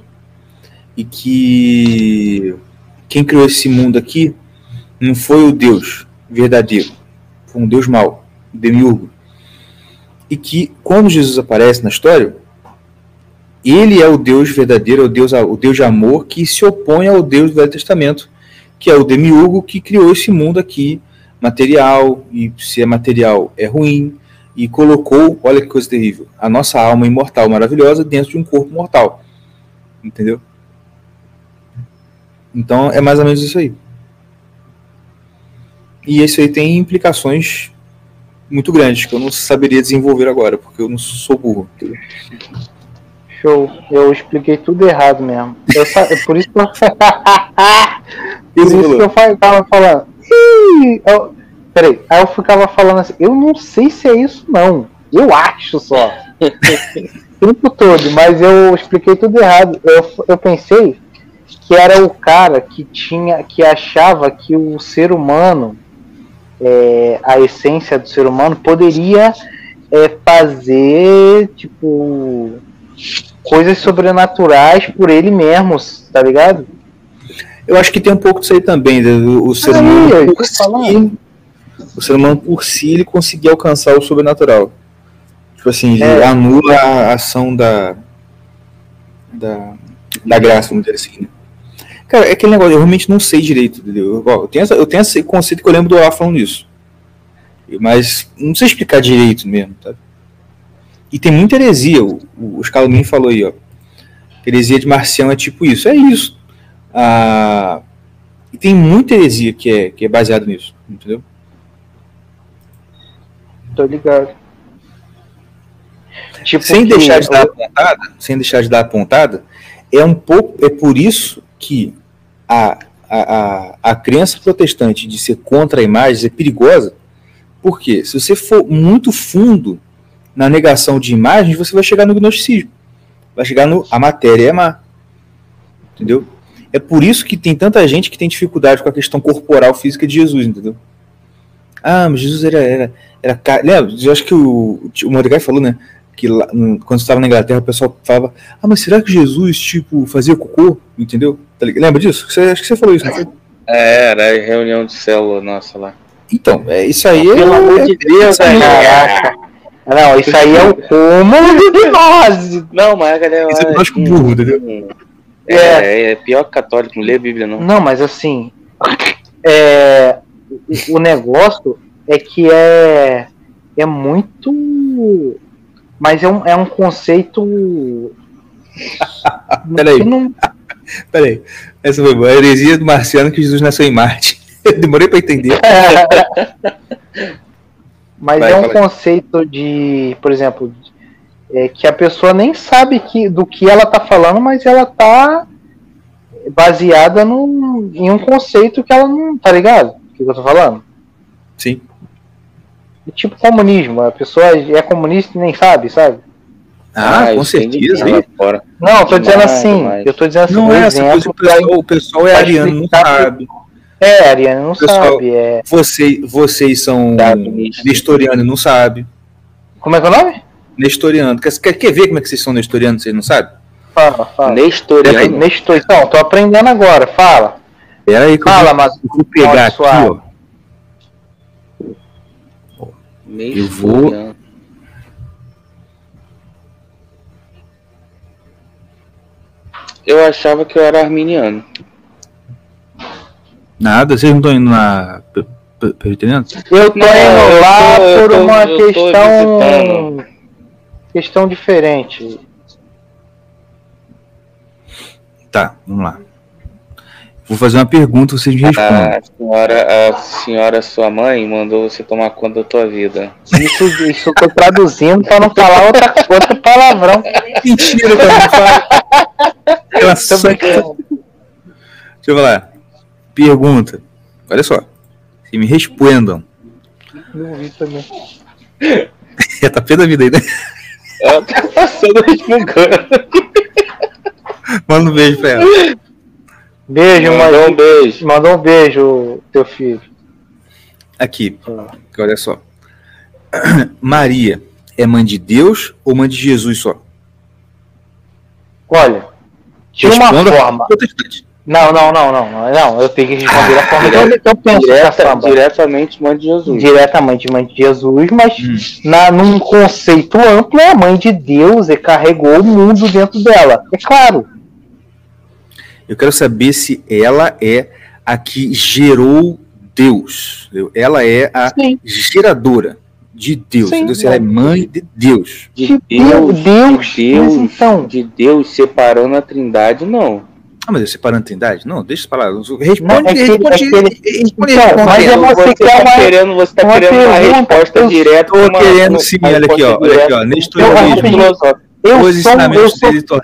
E que quem criou esse mundo aqui não foi o Deus verdadeiro, foi um Deus mau, demiurgo. E que quando Jesus aparece na história, ele é o Deus verdadeiro, é o Deus, o Deus de amor que se opõe ao Deus do Velho Testamento, que é o demiurgo que criou esse mundo aqui, material, e se é material é ruim, e colocou, olha que coisa terrível, a nossa alma imortal maravilhosa dentro de um corpo mortal. Entendeu? Então é mais ou menos isso aí. E isso aí tem implicações muito grandes que eu não saberia desenvolver agora, porque eu não sou burro. Show. Eu expliquei tudo errado mesmo. Eu, por isso que eu, por isso que eu ficava falando. Eu, peraí, aí eu ficava falando assim, eu não sei se é isso não. Eu acho só. o tempo todo, mas eu expliquei tudo errado. Eu, eu pensei que era o cara que tinha, que achava que o ser humano, é, a essência do ser humano, poderia é, fazer tipo coisas sobrenaturais por ele mesmo, tá ligado? Eu acho que tem um pouco disso aí também, o ser humano por si, o ser humano por si ele conseguir alcançar o sobrenatural. Tipo assim, é. anula a ação da, da, da graça, vamos dizer assim. Né? Cara, é aquele negócio, eu realmente não sei direito, entendeu? Eu tenho, essa, eu tenho esse conceito que eu lembro do Olá falando isso. Mas não sei explicar direito mesmo, tá? E tem muita heresia, o, o Scalmin falou aí, ó. Heresia de Marcião é tipo isso, é isso. Ah, e tem muita heresia que é, que é baseada nisso, entendeu? Tô ligado. Tipo sem deixar de dar pontada, sem deixar de dar pontada, é um pouco, é por isso que a, a, a, crença protestante de ser contra a imagem é perigosa, porque se você for muito fundo na negação de imagens, você vai chegar no gnosticismo. Vai chegar no a matéria é má. Entendeu? É por isso que tem tanta gente que tem dificuldade com a questão corporal física de Jesus, entendeu? Ah, mas Jesus era. era, era Lembra? Eu acho que o, o Mordecai falou, né? Que lá, quando estava na Inglaterra, o pessoal falava: Ah, mas será que Jesus, tipo, fazia cocô? Entendeu? Tá Lembra disso? Você, acho que você falou isso, não foi? É, era reunião de célula nossa lá. Então, é, isso aí Pelo é. Pelo amor de Deus, é, é, não, isso aí é o cúmulo de gnose. Não, mas a galera. Isso é lógico burro, entendeu? É, é, é pior que católico, não lê a Bíblia, não. Não, mas assim. É, o negócio é que é, é muito. Mas é um, é um conceito. Peraí. Não... Peraí, essa foi boa. A heresia do marciano que Jesus nasceu em Marte. Demorei para entender. Mas Vai, é um conceito de, por exemplo, é, que a pessoa nem sabe que, do que ela tá falando, mas ela tá baseada no, em um conceito que ela não. Tá ligado? O que eu tô falando? Sim. É tipo comunismo. A pessoa é comunista e nem sabe, sabe? Ah, ah com certeza. Não, eu tô dizendo assim. Eu tô dizendo assim. Não é essa coisa, o pessoal, o pessoal é ariano, não sabe. É, ariano não pessoal, sabe. É... Você, vocês são nestoriano não sabe. Como é que é o nome? Nestoriano. Quer, quer, quer ver como é que vocês são nestorianos, vocês não sabem? Fala, fala. Nestoriano. Nestor... Então, tô aprendendo agora, fala. Pera aí que fala, eu vou, mas vou pegar aqui, ó. Eu vou. Eu achava que eu era arminiano. Nada, vocês não estão indo na. Presbiteriano? Eu tô não, indo lá tô, por tô, uma questão. Questão diferente. Tá, vamos lá. Vou fazer uma pergunta, vocês me respondem. A senhora, a senhora, sua mãe, mandou você tomar conta da tua vida. Isso, isso eu tô traduzindo pra não falar outra, outra palavrão. Mentira, cara. Ela só... Deixa eu falar. Pergunta. Olha só. Se me respondam. Não vi também. é tá pé da vida aí, né? Ela tá passando respungando. Manda um beijo pra ela. Beijo, mandou um beijo. Mandou um beijo, teu filho. Aqui, ah. olha só. Maria é mãe de Deus ou mãe de Jesus só? Olha, de uma forma. Não, não, não, não, não. Eu tenho que responder da forma Direta, que eu penso. Direta, diretamente mãe de Jesus. Diretamente mãe de Jesus, mas hum. na, num conceito amplo, é a mãe de Deus e carregou o mundo dentro dela. É claro. Eu quero saber se ela é a que gerou Deus. Ela é a Sim. geradora de Deus. Sim, se ela é mãe de Deus. De Deus, Deus, de Deus, então. de Deus separando a Trindade, não. Ah, mas eu separando a Trindade? Não, deixa eu falar. Responde, não, é que, responde, é que, responde, então, mas é você, você tá uma, querendo, você tá querendo uma resposta direta. Tô querendo sim, olha aqui, ó, olha aqui, ó, nestorianismo. Eu, eu sou, eu sou, eu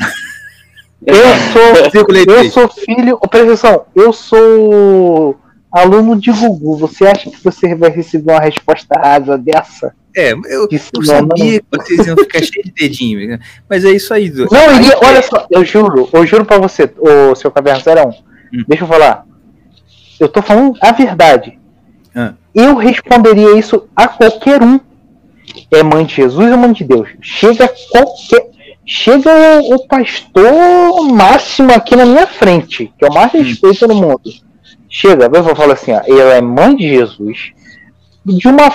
sou, eu sou filho, presta atenção, eu sou aluno de Gugu. Você acha que você vai receber uma resposta rasa dessa? É, eu, eu sabia que vocês iam ficar cheios de dedinho, né? mas é isso aí. Não, aí, olha só, eu juro, eu juro pra você, o seu Caverna Zerão, hum. deixa eu falar. Eu tô falando a verdade. Ah. Eu responderia isso a qualquer um. É mãe de Jesus ou mãe de Deus? Chega qualquer chega o, o, pastor máximo aqui na minha frente, que é o mais hum. respeito no mundo. Chega, eu vou falar assim, ó, ela é mãe de Jesus, de uma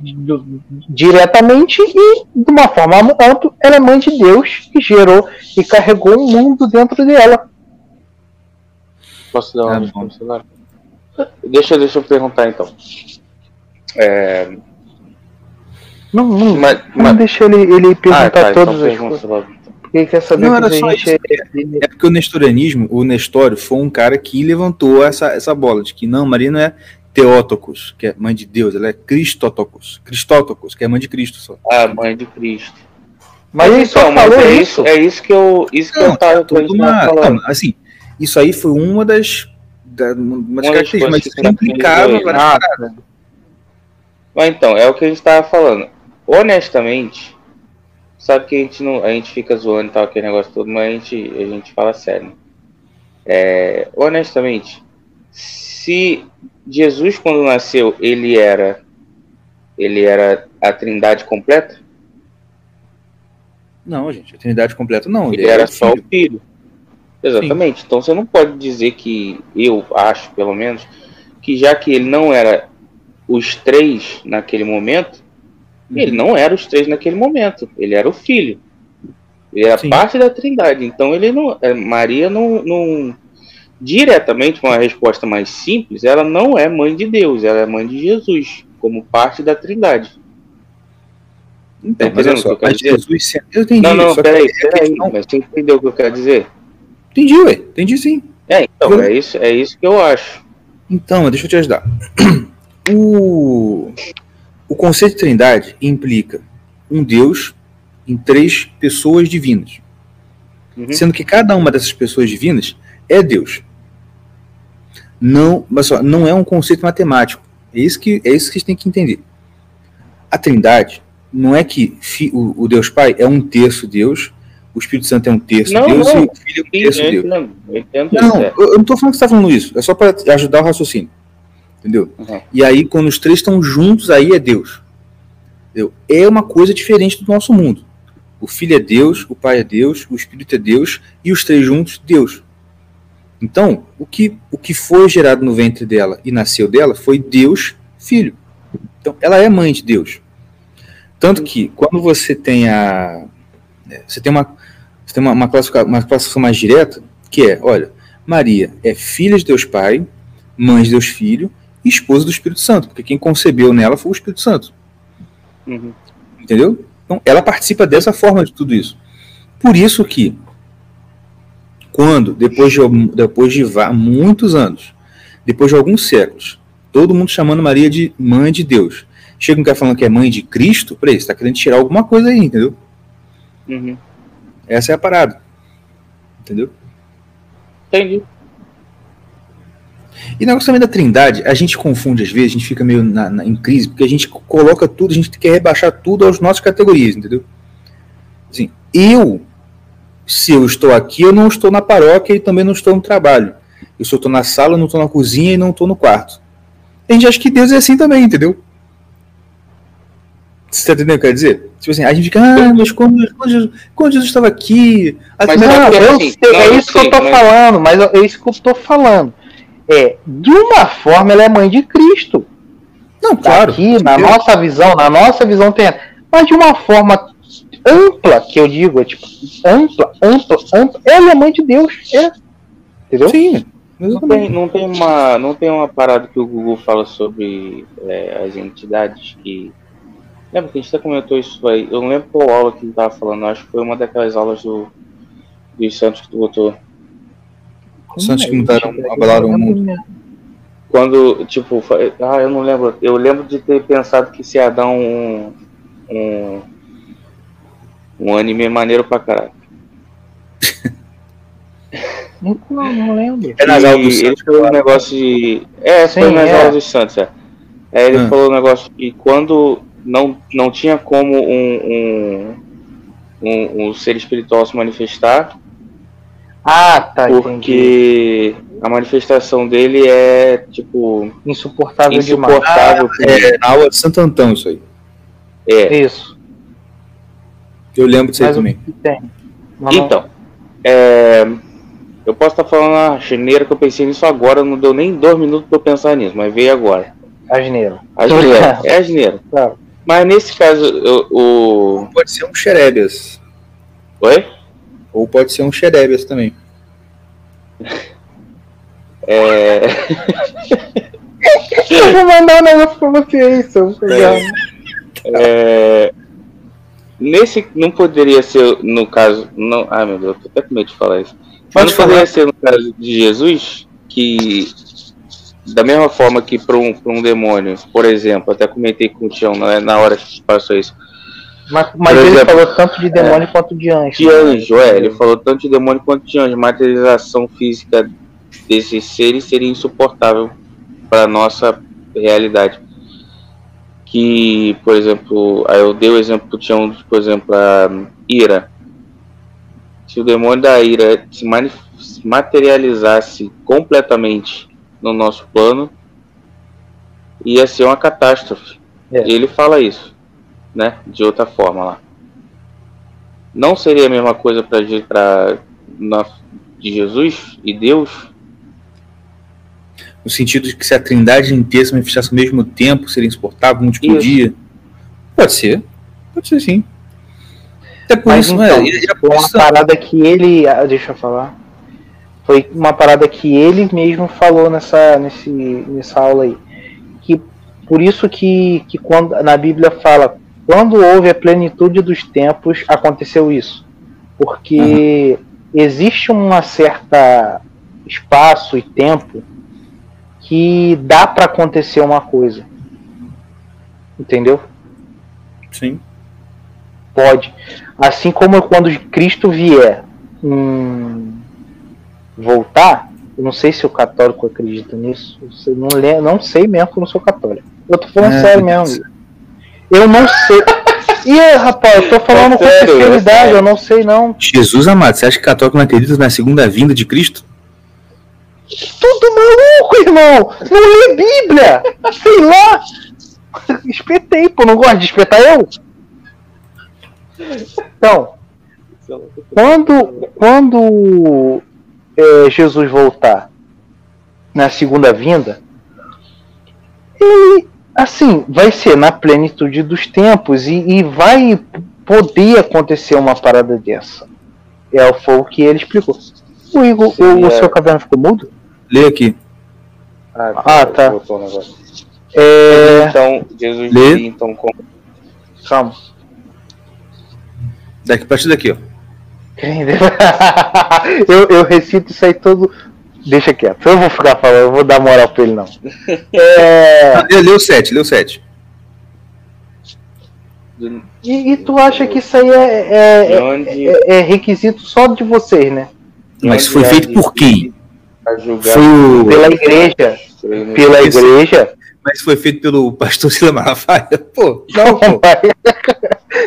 de, diretamente e de uma forma ampla, ela é mãe de Deus que gerou e carregou o mundo dentro dela. Posso dar uma resposta? Deixa, deixa eu perguntar então. É, não, não, mas, não mas... deixa ele, ele perguntar ah, tá, então todas então as coisas. Porque quer saber não, era só gente... isso. É, é porque o nestorianismo, o Nestório, foi um cara que levantou essa, essa bola de que não, Maria não é Teótocos, que é mãe de Deus, ela é Cristótocos, Cristótocos, que é mãe de Cristo só. Ah, mãe de Cristo. Mas ele só então, falou é isso. É isso que eu, isso que não, eu tava uma, falando. Não, assim, isso aí foi uma das, da, uma das características, mas isso implicava Mas então, é o que a gente estava falando honestamente, sabe que a gente não, a gente fica zoando e tal, aquele negócio todo, mas a gente, a gente fala sério. É, honestamente, se Jesus quando nasceu, ele era ele era a Trindade completa? Não, gente, a Trindade completa não. Ele, ele era, era só o filho. Exatamente. Sim. Então você não pode dizer que eu acho, pelo menos, que já que ele não era os três naquele momento, ele não era os três naquele momento, ele era o filho. Ele era Sim. parte da Trindade. Então ele não. É, Maria não, não. Diretamente, uma resposta mais simples, ela não é mãe de Deus, ela é mãe de Jesus, como parte da Trindade. Então, tá mas só, mas Jesus. Eu entendi. Não, não, peraí, peraí. Não... Mas você entendeu o que eu quero dizer? Entendi, ué. Entendi sim. É, então, eu... é isso, é isso que eu acho. Então, deixa eu te ajudar. O, o conceito de trindade implica um Deus em três pessoas divinas. Uhum. Sendo que cada uma dessas pessoas divinas é Deus. Não, mas só, não é um conceito matemático. É isso que é isso que a gente tem que entender. A Trindade não é que fi, o, o, Deus Pai é um terço Deus, o Espírito Santo é um terço não, Deus não. e o Filho é um terço Sim, Deus. Entendo, entendo não, é. eu, eu, não estou falando que você está falando isso. É só para ajudar o raciocínio. Entendeu? Uhum. E aí, quando os três estão juntos, aí é Deus. Entendeu? É uma coisa diferente do nosso mundo. O Filho é Deus, o Pai é Deus, o Espírito é Deus e os três juntos, Deus. Então, o que, o que foi gerado no ventre dela e nasceu dela foi Deus, Filho. Então, ela é mãe de Deus. Tanto que, quando você tem a. É, você tem uma, você tem uma, uma, classificação, uma classificação mais direta, que é: olha, Maria é filha de Deus Pai, mãe de Deus Filho esposa do Espírito Santo, porque quem concebeu nela foi o Espírito Santo. Uhum. Entendeu? Então, ela participa dessa forma de tudo isso. Por isso que, quando, depois de, depois de muitos anos, depois de alguns séculos, todo mundo chamando Maria de mãe de Deus, chega um cara falando que é mãe de Cristo, peraí, você está querendo tirar alguma coisa aí, entendeu? Uhum. Essa é a parada. Entendeu? Entendi. E o negócio também da trindade, a gente confunde às vezes, a gente fica meio na, na, em crise, porque a gente coloca tudo, a gente quer rebaixar tudo às nossas categorias, entendeu? Assim, eu, se eu estou aqui, eu não estou na paróquia e também não estou no trabalho. Eu só estou na sala, não estou na cozinha e não estou no quarto. A gente acha que Deus é assim também, entendeu? Você está entendendo o que eu quero dizer? Tipo assim, a gente fica, ah, mas quando, quando, Jesus, quando Jesus estava aqui. Mas não, é, eu assim, sei, é isso que eu estou falando, mas é isso que eu estou falando é, de uma forma, ela é mãe de Cristo. Não, claro. Aqui, na Deus. nossa visão, na nossa visão tem, mas de uma forma ampla, que eu digo, é tipo, ampla, ampla, ampla, ela é mãe de Deus, é. Entendeu? Sim. Não tem, não, tem uma, não tem uma parada que o Google fala sobre é, as entidades que. Lembra que a gente até comentou isso aí? Eu não lembro qual aula que ele estava falando, acho que foi uma daquelas aulas do, dos Santos que tu botou. Santos que mudaram, abalaram o mundo. Quando, tipo, ah, eu não lembro. Eu lembro de ter pensado que se ia dar um. um, um anime maneiro pra caralho. Não, não lembro. É nas aulas do Santos. Ele falou um negócio de. É, foi nas é. aulas do Santos, é. Aí ele hum. falou um negócio que quando não, não tinha como um, um, um, um ser espiritual se manifestar, ah, tá. Porque entendi. a manifestação dele é, tipo. Insuportável, insuportável demais. Ah, é na aula de Santo Antão, isso aí. É. Isso. Eu lembro disso aí também. Então, é, eu posso estar falando a geneira que eu pensei nisso agora, não deu nem dois minutos para eu pensar nisso, mas veio agora. A geneira. A geneira, é a geneira. Claro. Mas nesse caso, o. Pode ser um xerebias. Oi? Ou pode ser um Xerebias também. É... eu vou mandar um negócio pra você aí, seu é... é... Nesse não poderia ser no caso. Não... Ai meu Deus, eu tô até com medo de falar isso. Mas não poderia ser no caso de Jesus, que da mesma forma que para um, um demônio, por exemplo, até comentei com o Tião na, na hora que passou isso mas, mas ele exemplo, falou tanto de demônio é, quanto de anjo. De anjo, é. Ele falou tanto de demônio quanto de anjo. Materialização física desses seres seria insuportável para nossa realidade. Que, por exemplo, aí eu dei o exemplo tinha um, por exemplo, a ira. Se o demônio da ira se, se materializasse completamente no nosso plano, ia ser uma catástrofe. É. Ele fala isso né, de outra forma lá. Não seria a mesma coisa para de Jesus e Deus? No sentido de que se a trindade inteira se manifestasse ao mesmo tempo, seria insuportável, não tipo dia? Pode ser. Pode ser sim. Até por Mas isso, então, é, uma parada que ele. Ah, deixa eu falar. Foi uma parada que ele mesmo falou nessa, nesse, nessa aula aí. Que por isso que, que quando na Bíblia fala quando houve a plenitude dos tempos, aconteceu isso. Porque uhum. existe uma certa espaço e tempo que dá para acontecer uma coisa. Entendeu? Sim. Pode. Assim como quando Cristo vier hum, voltar, eu não sei se o católico acredita nisso. Não, não sei mesmo que eu não sou católico. Eu tô falando é, sério mesmo. Eu não sei. E aí, rapaz, eu tô falando é com sinceridade, eu não sei não. Jesus amado, você acha que católico não acredita na segunda vinda de Cristo? Tudo maluco, irmão! Não lê Bíblia! Sei lá! Espetei, pô, não gosta de espetar eu? Então, quando, quando é, Jesus voltar na segunda vinda, ele, assim, vai ser na plenitude dos tempos e, e vai poder acontecer uma parada dessa. É o que ele explicou. O, Igor, o, o seu caverna ficou mudo? Lê aqui. Ah, ah tá. É... Então, Jesus Lê. Diz, então como? Calma. Daqui, a partir daqui, ó. eu, eu recito isso aí todo. Deixa quieto. Eu vou ficar falando, eu vou dar moral pra ele, não. É... Ah, lê o 7, lê o 7. E, e, tu acha que isso aí é, é, é, é requisito só de vocês, né? Mas foi feito por quem? Foi pela igreja. Pela igreja. Mas foi feito pelo pastor Sila Malafaia. Pô, não, pô.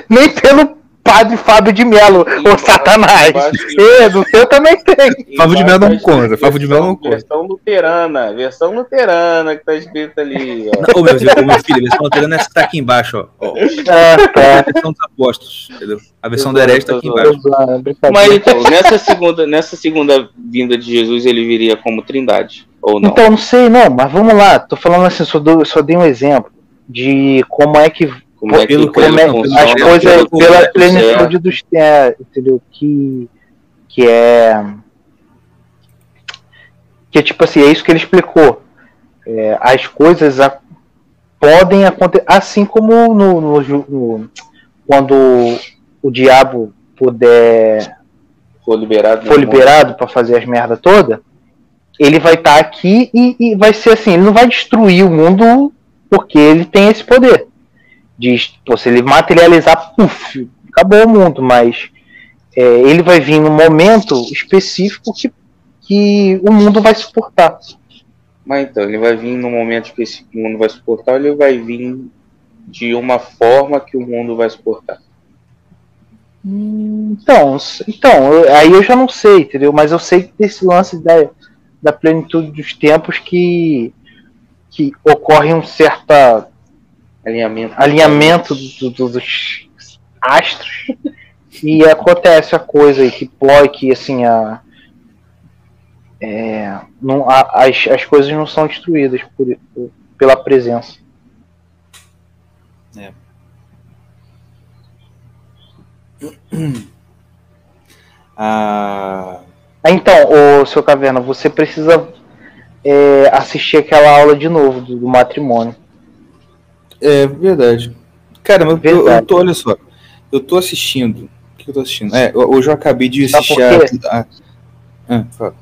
Nem pelo padre Fábio de Melo, o Satanás. É, no seu também tem. Fábio de Melo não conta, Fábio de Melo não conta. Versão luterana, versão luterana que tá escrito ali. Ó. Não, meu, meu filho, a versão luterana é essa que tá aqui embaixo, ó. ó. Ah, tá. A versão dos apóstolos, entendeu? A versão do herege tá aqui embaixo. Mas então, nessa segunda, nessa segunda vinda de Jesus, ele viria como trindade, ou não? Então, não sei, não, mas vamos lá. Tô falando assim, só, dou, só dei um exemplo de como é que como é que como é, as coisas pela plenitude dos é, entendeu? Que que é que é tipo assim, é isso que ele explicou. É, as coisas a, podem acontecer assim como no, no, no, quando o diabo puder for liberado for liberado para fazer as merda toda, ele vai estar tá aqui e, e vai ser assim, ele não vai destruir o mundo porque ele tem esse poder de se ele materializar, puf, acabou o mundo, mas é, ele vai vir num momento específico que, que o mundo vai suportar. Mas então, ele vai vir num momento específico que o mundo vai suportar, ou ele vai vir de uma forma que o mundo vai suportar? Então, então aí eu já não sei, entendeu? Mas eu sei desse lance da, da plenitude dos tempos que, que ocorre um certa alinhamento, alinhamento do, do, dos astros e acontece a coisa aí que pode que assim a, é, não, a, as, as coisas não são destruídas por, por pela presença. É. Ah... Então, o seu caverna, você precisa é, assistir aquela aula de novo do, do matrimônio. É verdade. Cara, mas. Eu, eu tô, olha só, eu tô assistindo. O que eu tô assistindo? É, hoje eu acabei de assistir a. Ah, fala.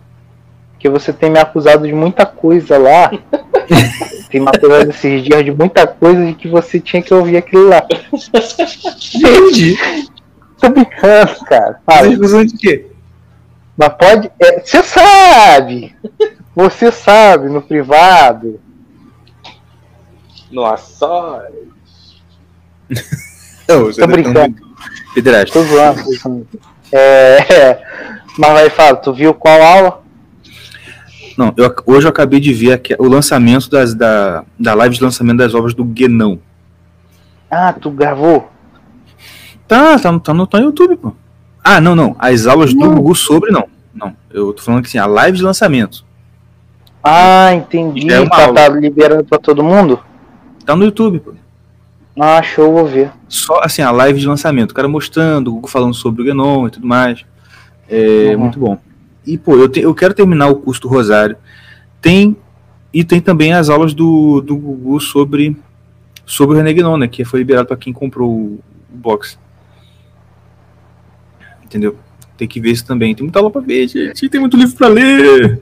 Porque você tem me acusado de muita coisa lá. tem me acusado esses dias de muita coisa de que você tinha que ouvir aquilo lá. Entendi. Tô brincando, cara. Fala. Você de quê? Mas pode. É, você sabe! Você sabe, no privado. Nossa! Não, você Tô brincando. Tão... Tô zoando. É, mas vai falar, tu viu qual aula? Não, eu, hoje eu acabei de ver aqui, o lançamento das, da, da live de lançamento das obras do Guenão. Ah, tu gravou? Tá, tá, tá, no, tá no YouTube, pô. Ah, não, não. As aulas não. do Gugu sobre, não. Não. Eu tô falando que assim, a live de lançamento. Ah, entendi. É tá, tá liberando pra todo mundo? Tá no YouTube, pô. Ah, show, vou ver. Só assim, a live de lançamento, o cara mostrando, o Google falando sobre o Genom e tudo mais. É uhum. muito bom. E, pô, eu, te, eu quero terminar o curso do Rosário. Tem. E tem também as aulas do, do Google sobre, sobre o René Guénon, né? Que foi liberado para quem comprou o, o box. Entendeu? Tem que ver isso também. Tem muita aula pra ver, gente. Tem muito livro pra ler.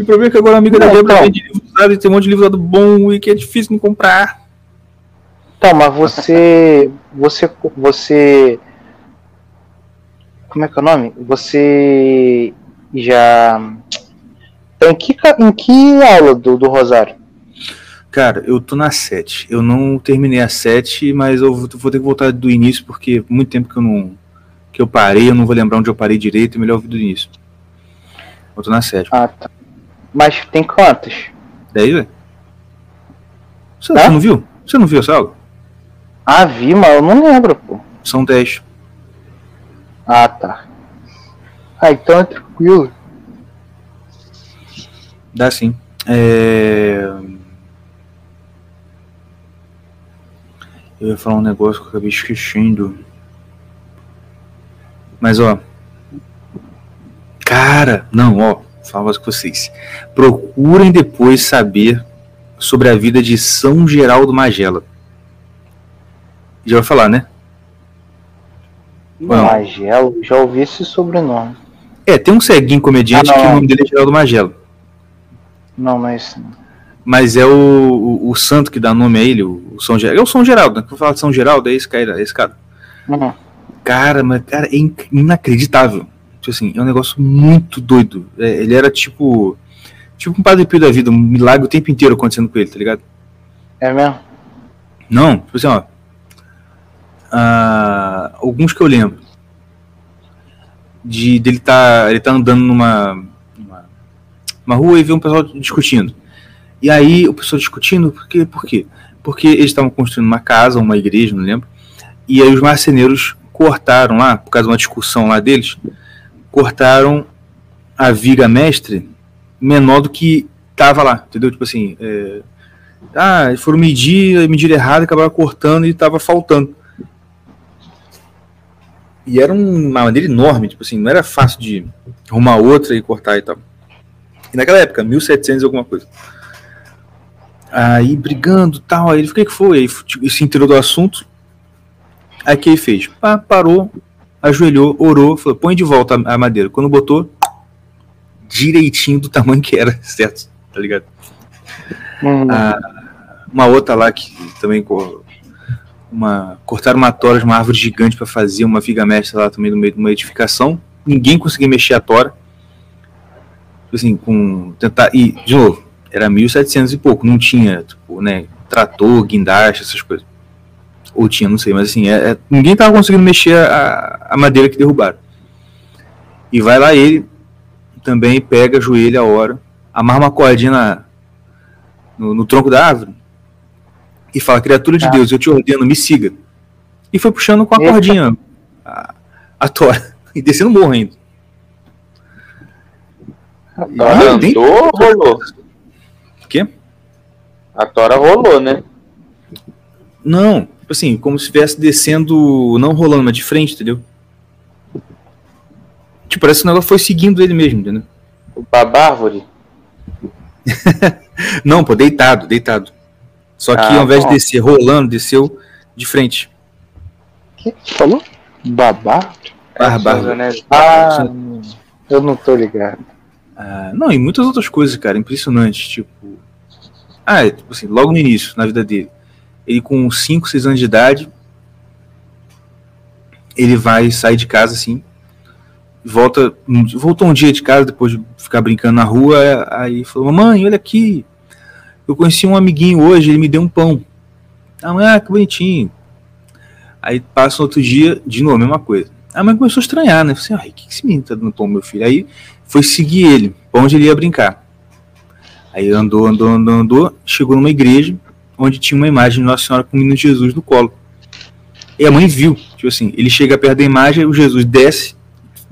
E o problema é que agora a amiga da Débora vende livro usado e tem um monte de livro usado bom e que é difícil de comprar. Então, mas você. Você. Você. Como é que é o nome? Você já. Em que, em que aula do, do Rosário? Cara, eu tô na 7. Eu não terminei a 7, mas eu vou ter que voltar do início, porque muito tempo que eu não. que eu parei, eu não vou lembrar onde eu parei direito, é melhor ouvir do início. Eu tô na 7. Ah, tá. Mas tem quantas? 10, velho? Você, você, não viu? Você não viu essa aula? Ah, vi, mas eu não lembro, pô. São 10. Ah, tá. Ah, então é tranquilo. Dá sim. É... Eu ia falar um negócio que eu acabei esquecendo. Mas ó. Cara, não, ó falo com vocês. Procurem depois saber sobre a vida de São Geraldo Magela. Já vai falar, né? Magela, já ouvi esse sobrenome. É, tem um ceguinho comediante ah, que o nome dele é Geraldo Magela. Não, mas. Mas é o, o, o, santo que dá nome a ele, o, São Geraldo. É o São Geraldo, né? Que eu falo de São Geraldo, é esse cara. É esse cara. Uhum. Cara, mas cara, é inacreditável. Tipo assim, é um negócio muito doido. É, ele era tipo. Tipo um Padre Pio da vida, um milagre o tempo inteiro acontecendo com ele, tá ligado? É mesmo? Não, tipo assim, ó. Uh, alguns que eu lembro. De dele tá. Ele tá andando numa, numa. Uma rua e vê um pessoal discutindo. E aí o pessoal discutindo, por quê? Por quê? Porque eles estavam construindo uma casa, uma igreja, não lembro. E aí os marceneiros cortaram lá, por causa de uma discussão lá deles, cortaram a viga mestre menor do que tava lá, entendeu? Tipo assim, é, ah, foram medir, medir errado, acabaram cortando e tava faltando. E era uma maneira enorme, tipo assim, não era fácil de arrumar outra e cortar e tal. E naquela época, 1700 alguma coisa. Aí brigando tal, aí ele, o que que foi? Aí tipo, se inteirou do assunto. Aí que ele fez? Pá, parou, ajoelhou, orou, falou, põe de volta a madeira. Quando botou, direitinho do tamanho que era, certo? Tá ligado? Uhum. Ah, uma outra lá que também uma, cortaram uma tora de uma árvore gigante para fazer uma viga mestra lá também no meio de uma edificação. Ninguém conseguia mexer a tora. Tipo assim, com tentar e de novo, era 1700 e pouco, não tinha, tipo, né, trator, guindaste, essas coisas. Ou tinha, não sei, mas assim, é, é, ninguém tava conseguindo mexer a, a madeira que derrubaram. E vai lá ele, também pega, ajoelha a hora, amarra uma cordinha na, no, no, tronco da árvore e fala: Criatura de ah. Deus, eu te ordeno, me siga. E foi puxando com a Eita. cordinha a, a tora e descendo morro ainda. A tora andou, rolou? O quê? A tora rolou, né? Não, Tipo assim, como se estivesse descendo, não rolando, mas de frente, entendeu? Tipo, parece que o negócio foi seguindo ele mesmo, entendeu? O babárvore? não, pô, deitado, deitado. Só que ah, ao invés bom. de descer rolando, desceu de frente. O que você falou? Babá? Barbárvore. Né? Ah, eu não tô ligado. Ah, não, e muitas outras coisas, cara, impressionante, tipo... Ah, é, tipo assim, logo no início, na vida dele ele com 5, 6 anos de idade, ele vai sair de casa assim, volta, voltou um dia de casa depois de ficar brincando na rua, aí falou: "Mamãe, olha aqui. Eu conheci um amiguinho hoje, ele me deu um pão". Ah, ah, que bonitinho. Aí passa outro dia, de novo, a mesma coisa. A mãe começou a estranhar, né? Falei assim, o que esse menino tá dando pão, meu filho? Aí foi seguir ele, pra onde ele ia brincar. Aí andou, andou, andou, andou, chegou numa igreja, onde tinha uma imagem de Nossa Senhora com o menino Jesus no colo. E a mãe viu, tipo assim, ele chega perto da imagem, o Jesus desce,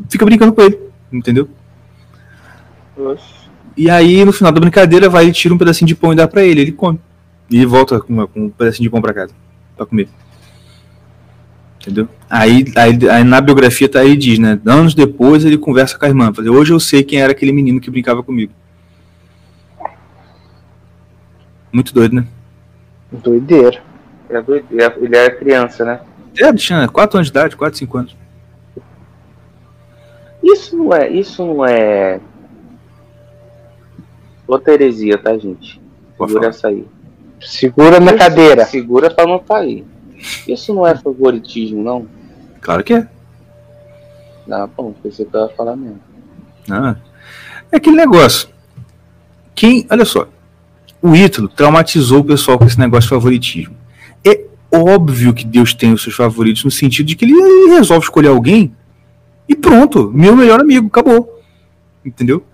fica brincando com ele, entendeu? E aí, no final da brincadeira, vai e tira um pedacinho de pão e dá pra ele, ele come. E volta com, com um pedacinho de pão pra casa, pra comer. Entendeu? Aí, aí, aí, na biografia tá aí diz, né? Anos depois ele conversa com a irmã. Fala, hoje eu sei quem era aquele menino que brincava comigo. Muito doido, né? Doideira. É doideira. Ele era criança, né? É, tinha 4 anos de idade, 4, 5 anos. Isso não é. Isso não é. Outra heresia, tá, gente? Segura essa aí. Segura na cadeira. Segura pra não cair. Isso não é favoritismo, não? Claro que é. Não, bom, pensei que eu ia falar mesmo. Ah, é aquele negócio. Quem, olha só, o Ítalo traumatizou o pessoal com esse negócio de favoritismo. É óbvio que Deus tem os seus favoritos no sentido de que ele resolve escolher alguém e pronto, meu melhor amigo, acabou. Entendeu?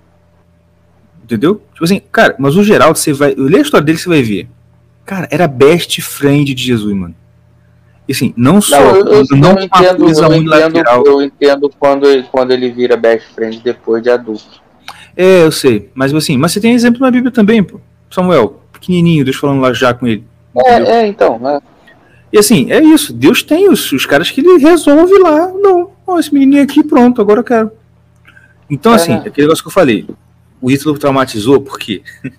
Entendeu? Tipo assim, cara, mas o Geraldo, você vai. Lê a história dele, você vai ver. Cara, era best friend de Jesus, mano. E assim, não só. Não, eu, eu, não eu entendo, eu entendo, eu entendo quando, ele, quando ele vira best friend depois de adulto. É, eu sei. Mas assim, mas você tem exemplo na Bíblia também, pô. Samuel, pequenininho, Deus falando lá já com ele. É, é, então. Né? E assim, é isso. Deus tem os, os caras que ele resolve lá. Não, ó, esse menininho aqui, pronto, agora eu quero. Então, é. assim, aquele negócio que eu falei. O Hitler traumatizou, por quê?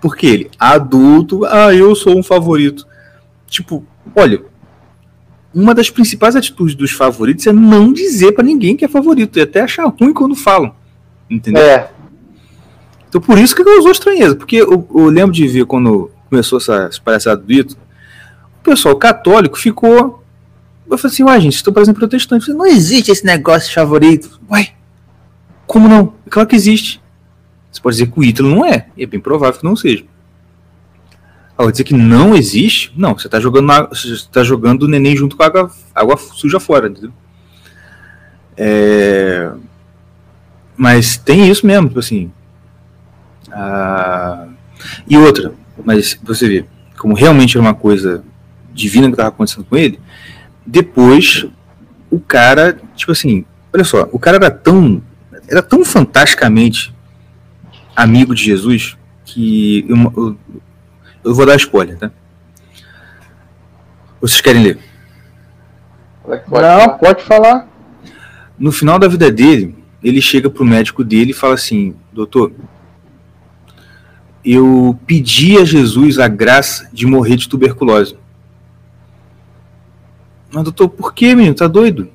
Porque ele, adulto, ah, eu sou um favorito. Tipo, olha, uma das principais atitudes dos favoritos é não dizer para ninguém que é favorito, e até achar ruim quando falam. Entendeu? É. Então por isso que causou estranheza, porque eu, eu lembro de ver quando começou essa, palhaçada do Ito, o pessoal católico ficou. Eu falei assim, uai, gente, estou parecendo protestante. Falei, não existe esse negócio de favorito. Uai, como não? É claro que existe. Você pode dizer que o Ítalo não é, e é bem provável que não seja. Agora, dizer que não existe, não, você está jogando, tá jogando o neném junto com a água, água suja fora, entendeu? É... Mas tem isso mesmo, tipo assim. Ah... E outra, mas você vê, como realmente era uma coisa divina que estava acontecendo com ele, depois o cara, tipo assim, olha só, o cara era tão, era tão fantasticamente amigo de Jesus que eu, eu, eu vou dar spoiler, tá? Vocês querem ler? Pode Não, falar. pode falar. No final da vida dele, ele chega pro médico dele e fala assim: Doutor, eu pedi a Jesus a graça de morrer de tuberculose. Mas, doutor, por que, menino? Tá doido?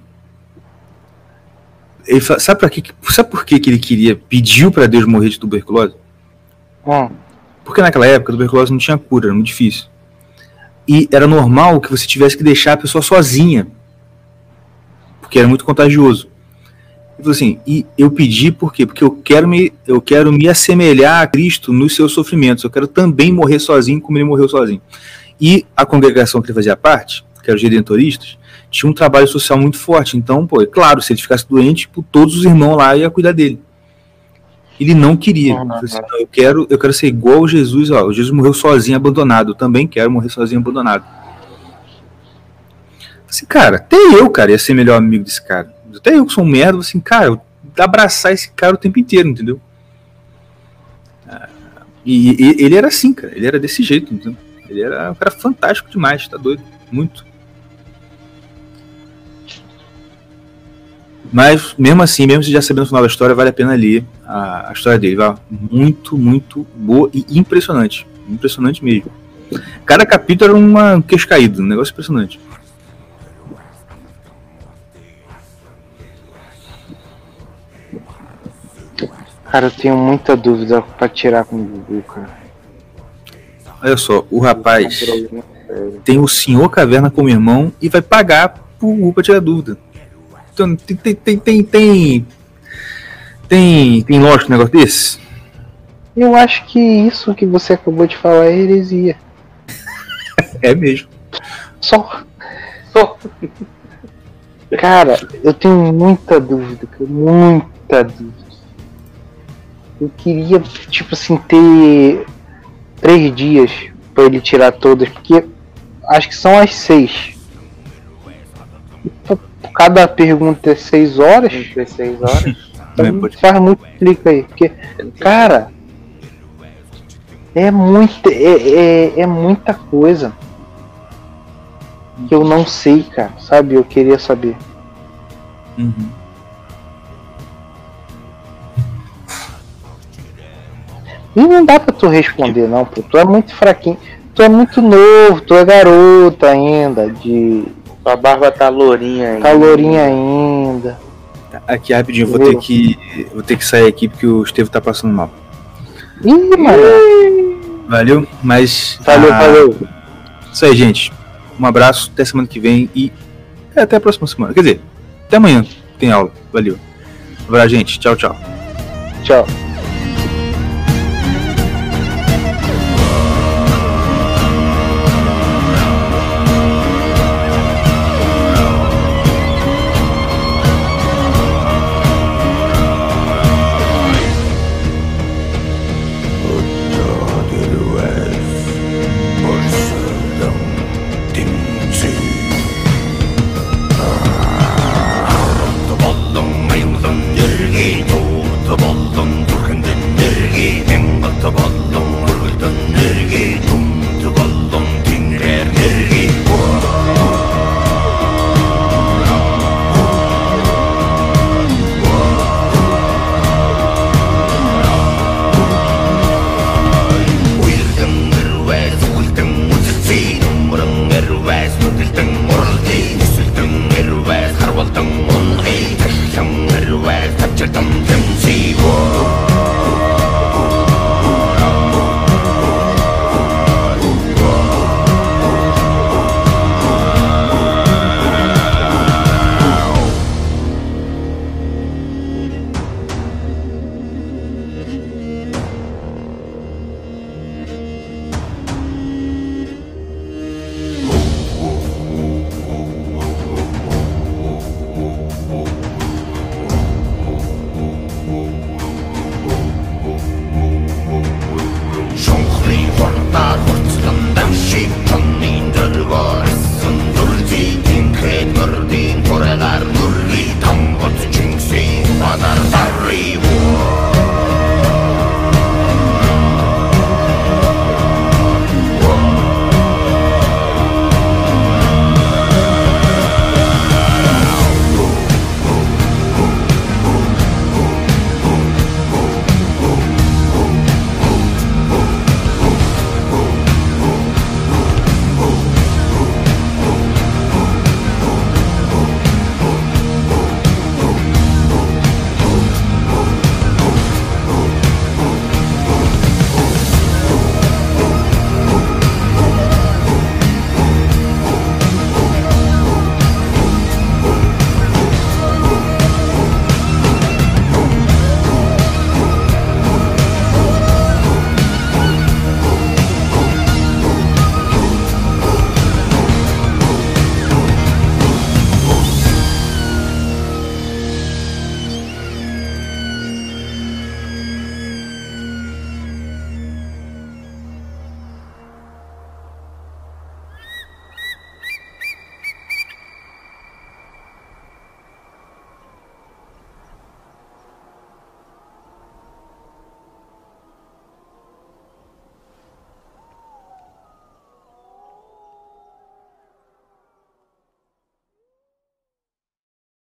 Ele fala, sabe, pra que, sabe por que, que ele queria, pediu para Deus morrer de tuberculose? Hum. Porque naquela época a tuberculose não tinha cura, era muito difícil. E era normal que você tivesse que deixar a pessoa sozinha. Porque era muito contagioso. Ele assim, e eu pedi por quê? Porque eu quero, me, eu quero me assemelhar a Cristo nos seus sofrimentos. Eu quero também morrer sozinho como ele morreu sozinho. E a congregação que ele fazia parte, que eram os redentoristas, tinha um trabalho social muito forte. Então, pô, é claro, se ele ficasse doente, tipo, todos os irmãos lá iam cuidar dele. Ele não queria. Assim, eu quero, eu quero ser igual a Jesus. Ó, Jesus morreu sozinho, abandonado. Eu também quero morrer sozinho, abandonado. Assim, cara, até eu, cara, ia ser melhor amigo desse cara. Até eu que sou um merda, assim, cara, abraçar esse cara o tempo inteiro, entendeu? Ah, e, e, ele era assim, cara. Ele era desse jeito, entendeu? Ele era um cara fantástico demais, tá doido? Muito. Mas, mesmo assim, mesmo já sabendo o final da história, vale a pena ler a, a história dele. Vai. Muito, muito boa e impressionante. Impressionante mesmo. Cada capítulo era uma, um queixo caído, um negócio impressionante. Cara, eu tenho muita dúvida pra tirar com o Gugu, cara. Olha só, o rapaz tem o Senhor Caverna como irmão e vai pagar pro Gugu pra tirar dúvida. Então, tem, tem, tem, tem, tem, tem, tem lógico um negócio desse? Eu acho que isso que você acabou de falar é heresia. é mesmo. Só. Só. Cara, eu tenho muita dúvida, muita dúvida. Eu queria, tipo assim, ter três dias para ele tirar todas, porque acho que são as seis cada pergunta é 6 horas. 6 horas. Então, faz muito clique aí. Porque, cara, é, muito, é, é, é muita coisa que eu não sei, cara. Sabe? Eu queria saber. Uhum. E não dá pra tu responder, não, pô. Tu é muito fraquinho. Tu é muito novo, tu é garota ainda, de sua barba tá lourinha ainda. Tá lourinha ainda. Tá. aqui rapidinho, vou ter que. Vou ter que sair aqui porque o Estevam tá passando mal. Ih, mano. Valeu, mas. Valeu, ah, valeu. Isso aí, gente. Um abraço, até semana que vem e é, até a próxima semana. Quer dizer, até amanhã tem aula. Valeu. Um abraço, gente. Tchau, tchau. Tchau.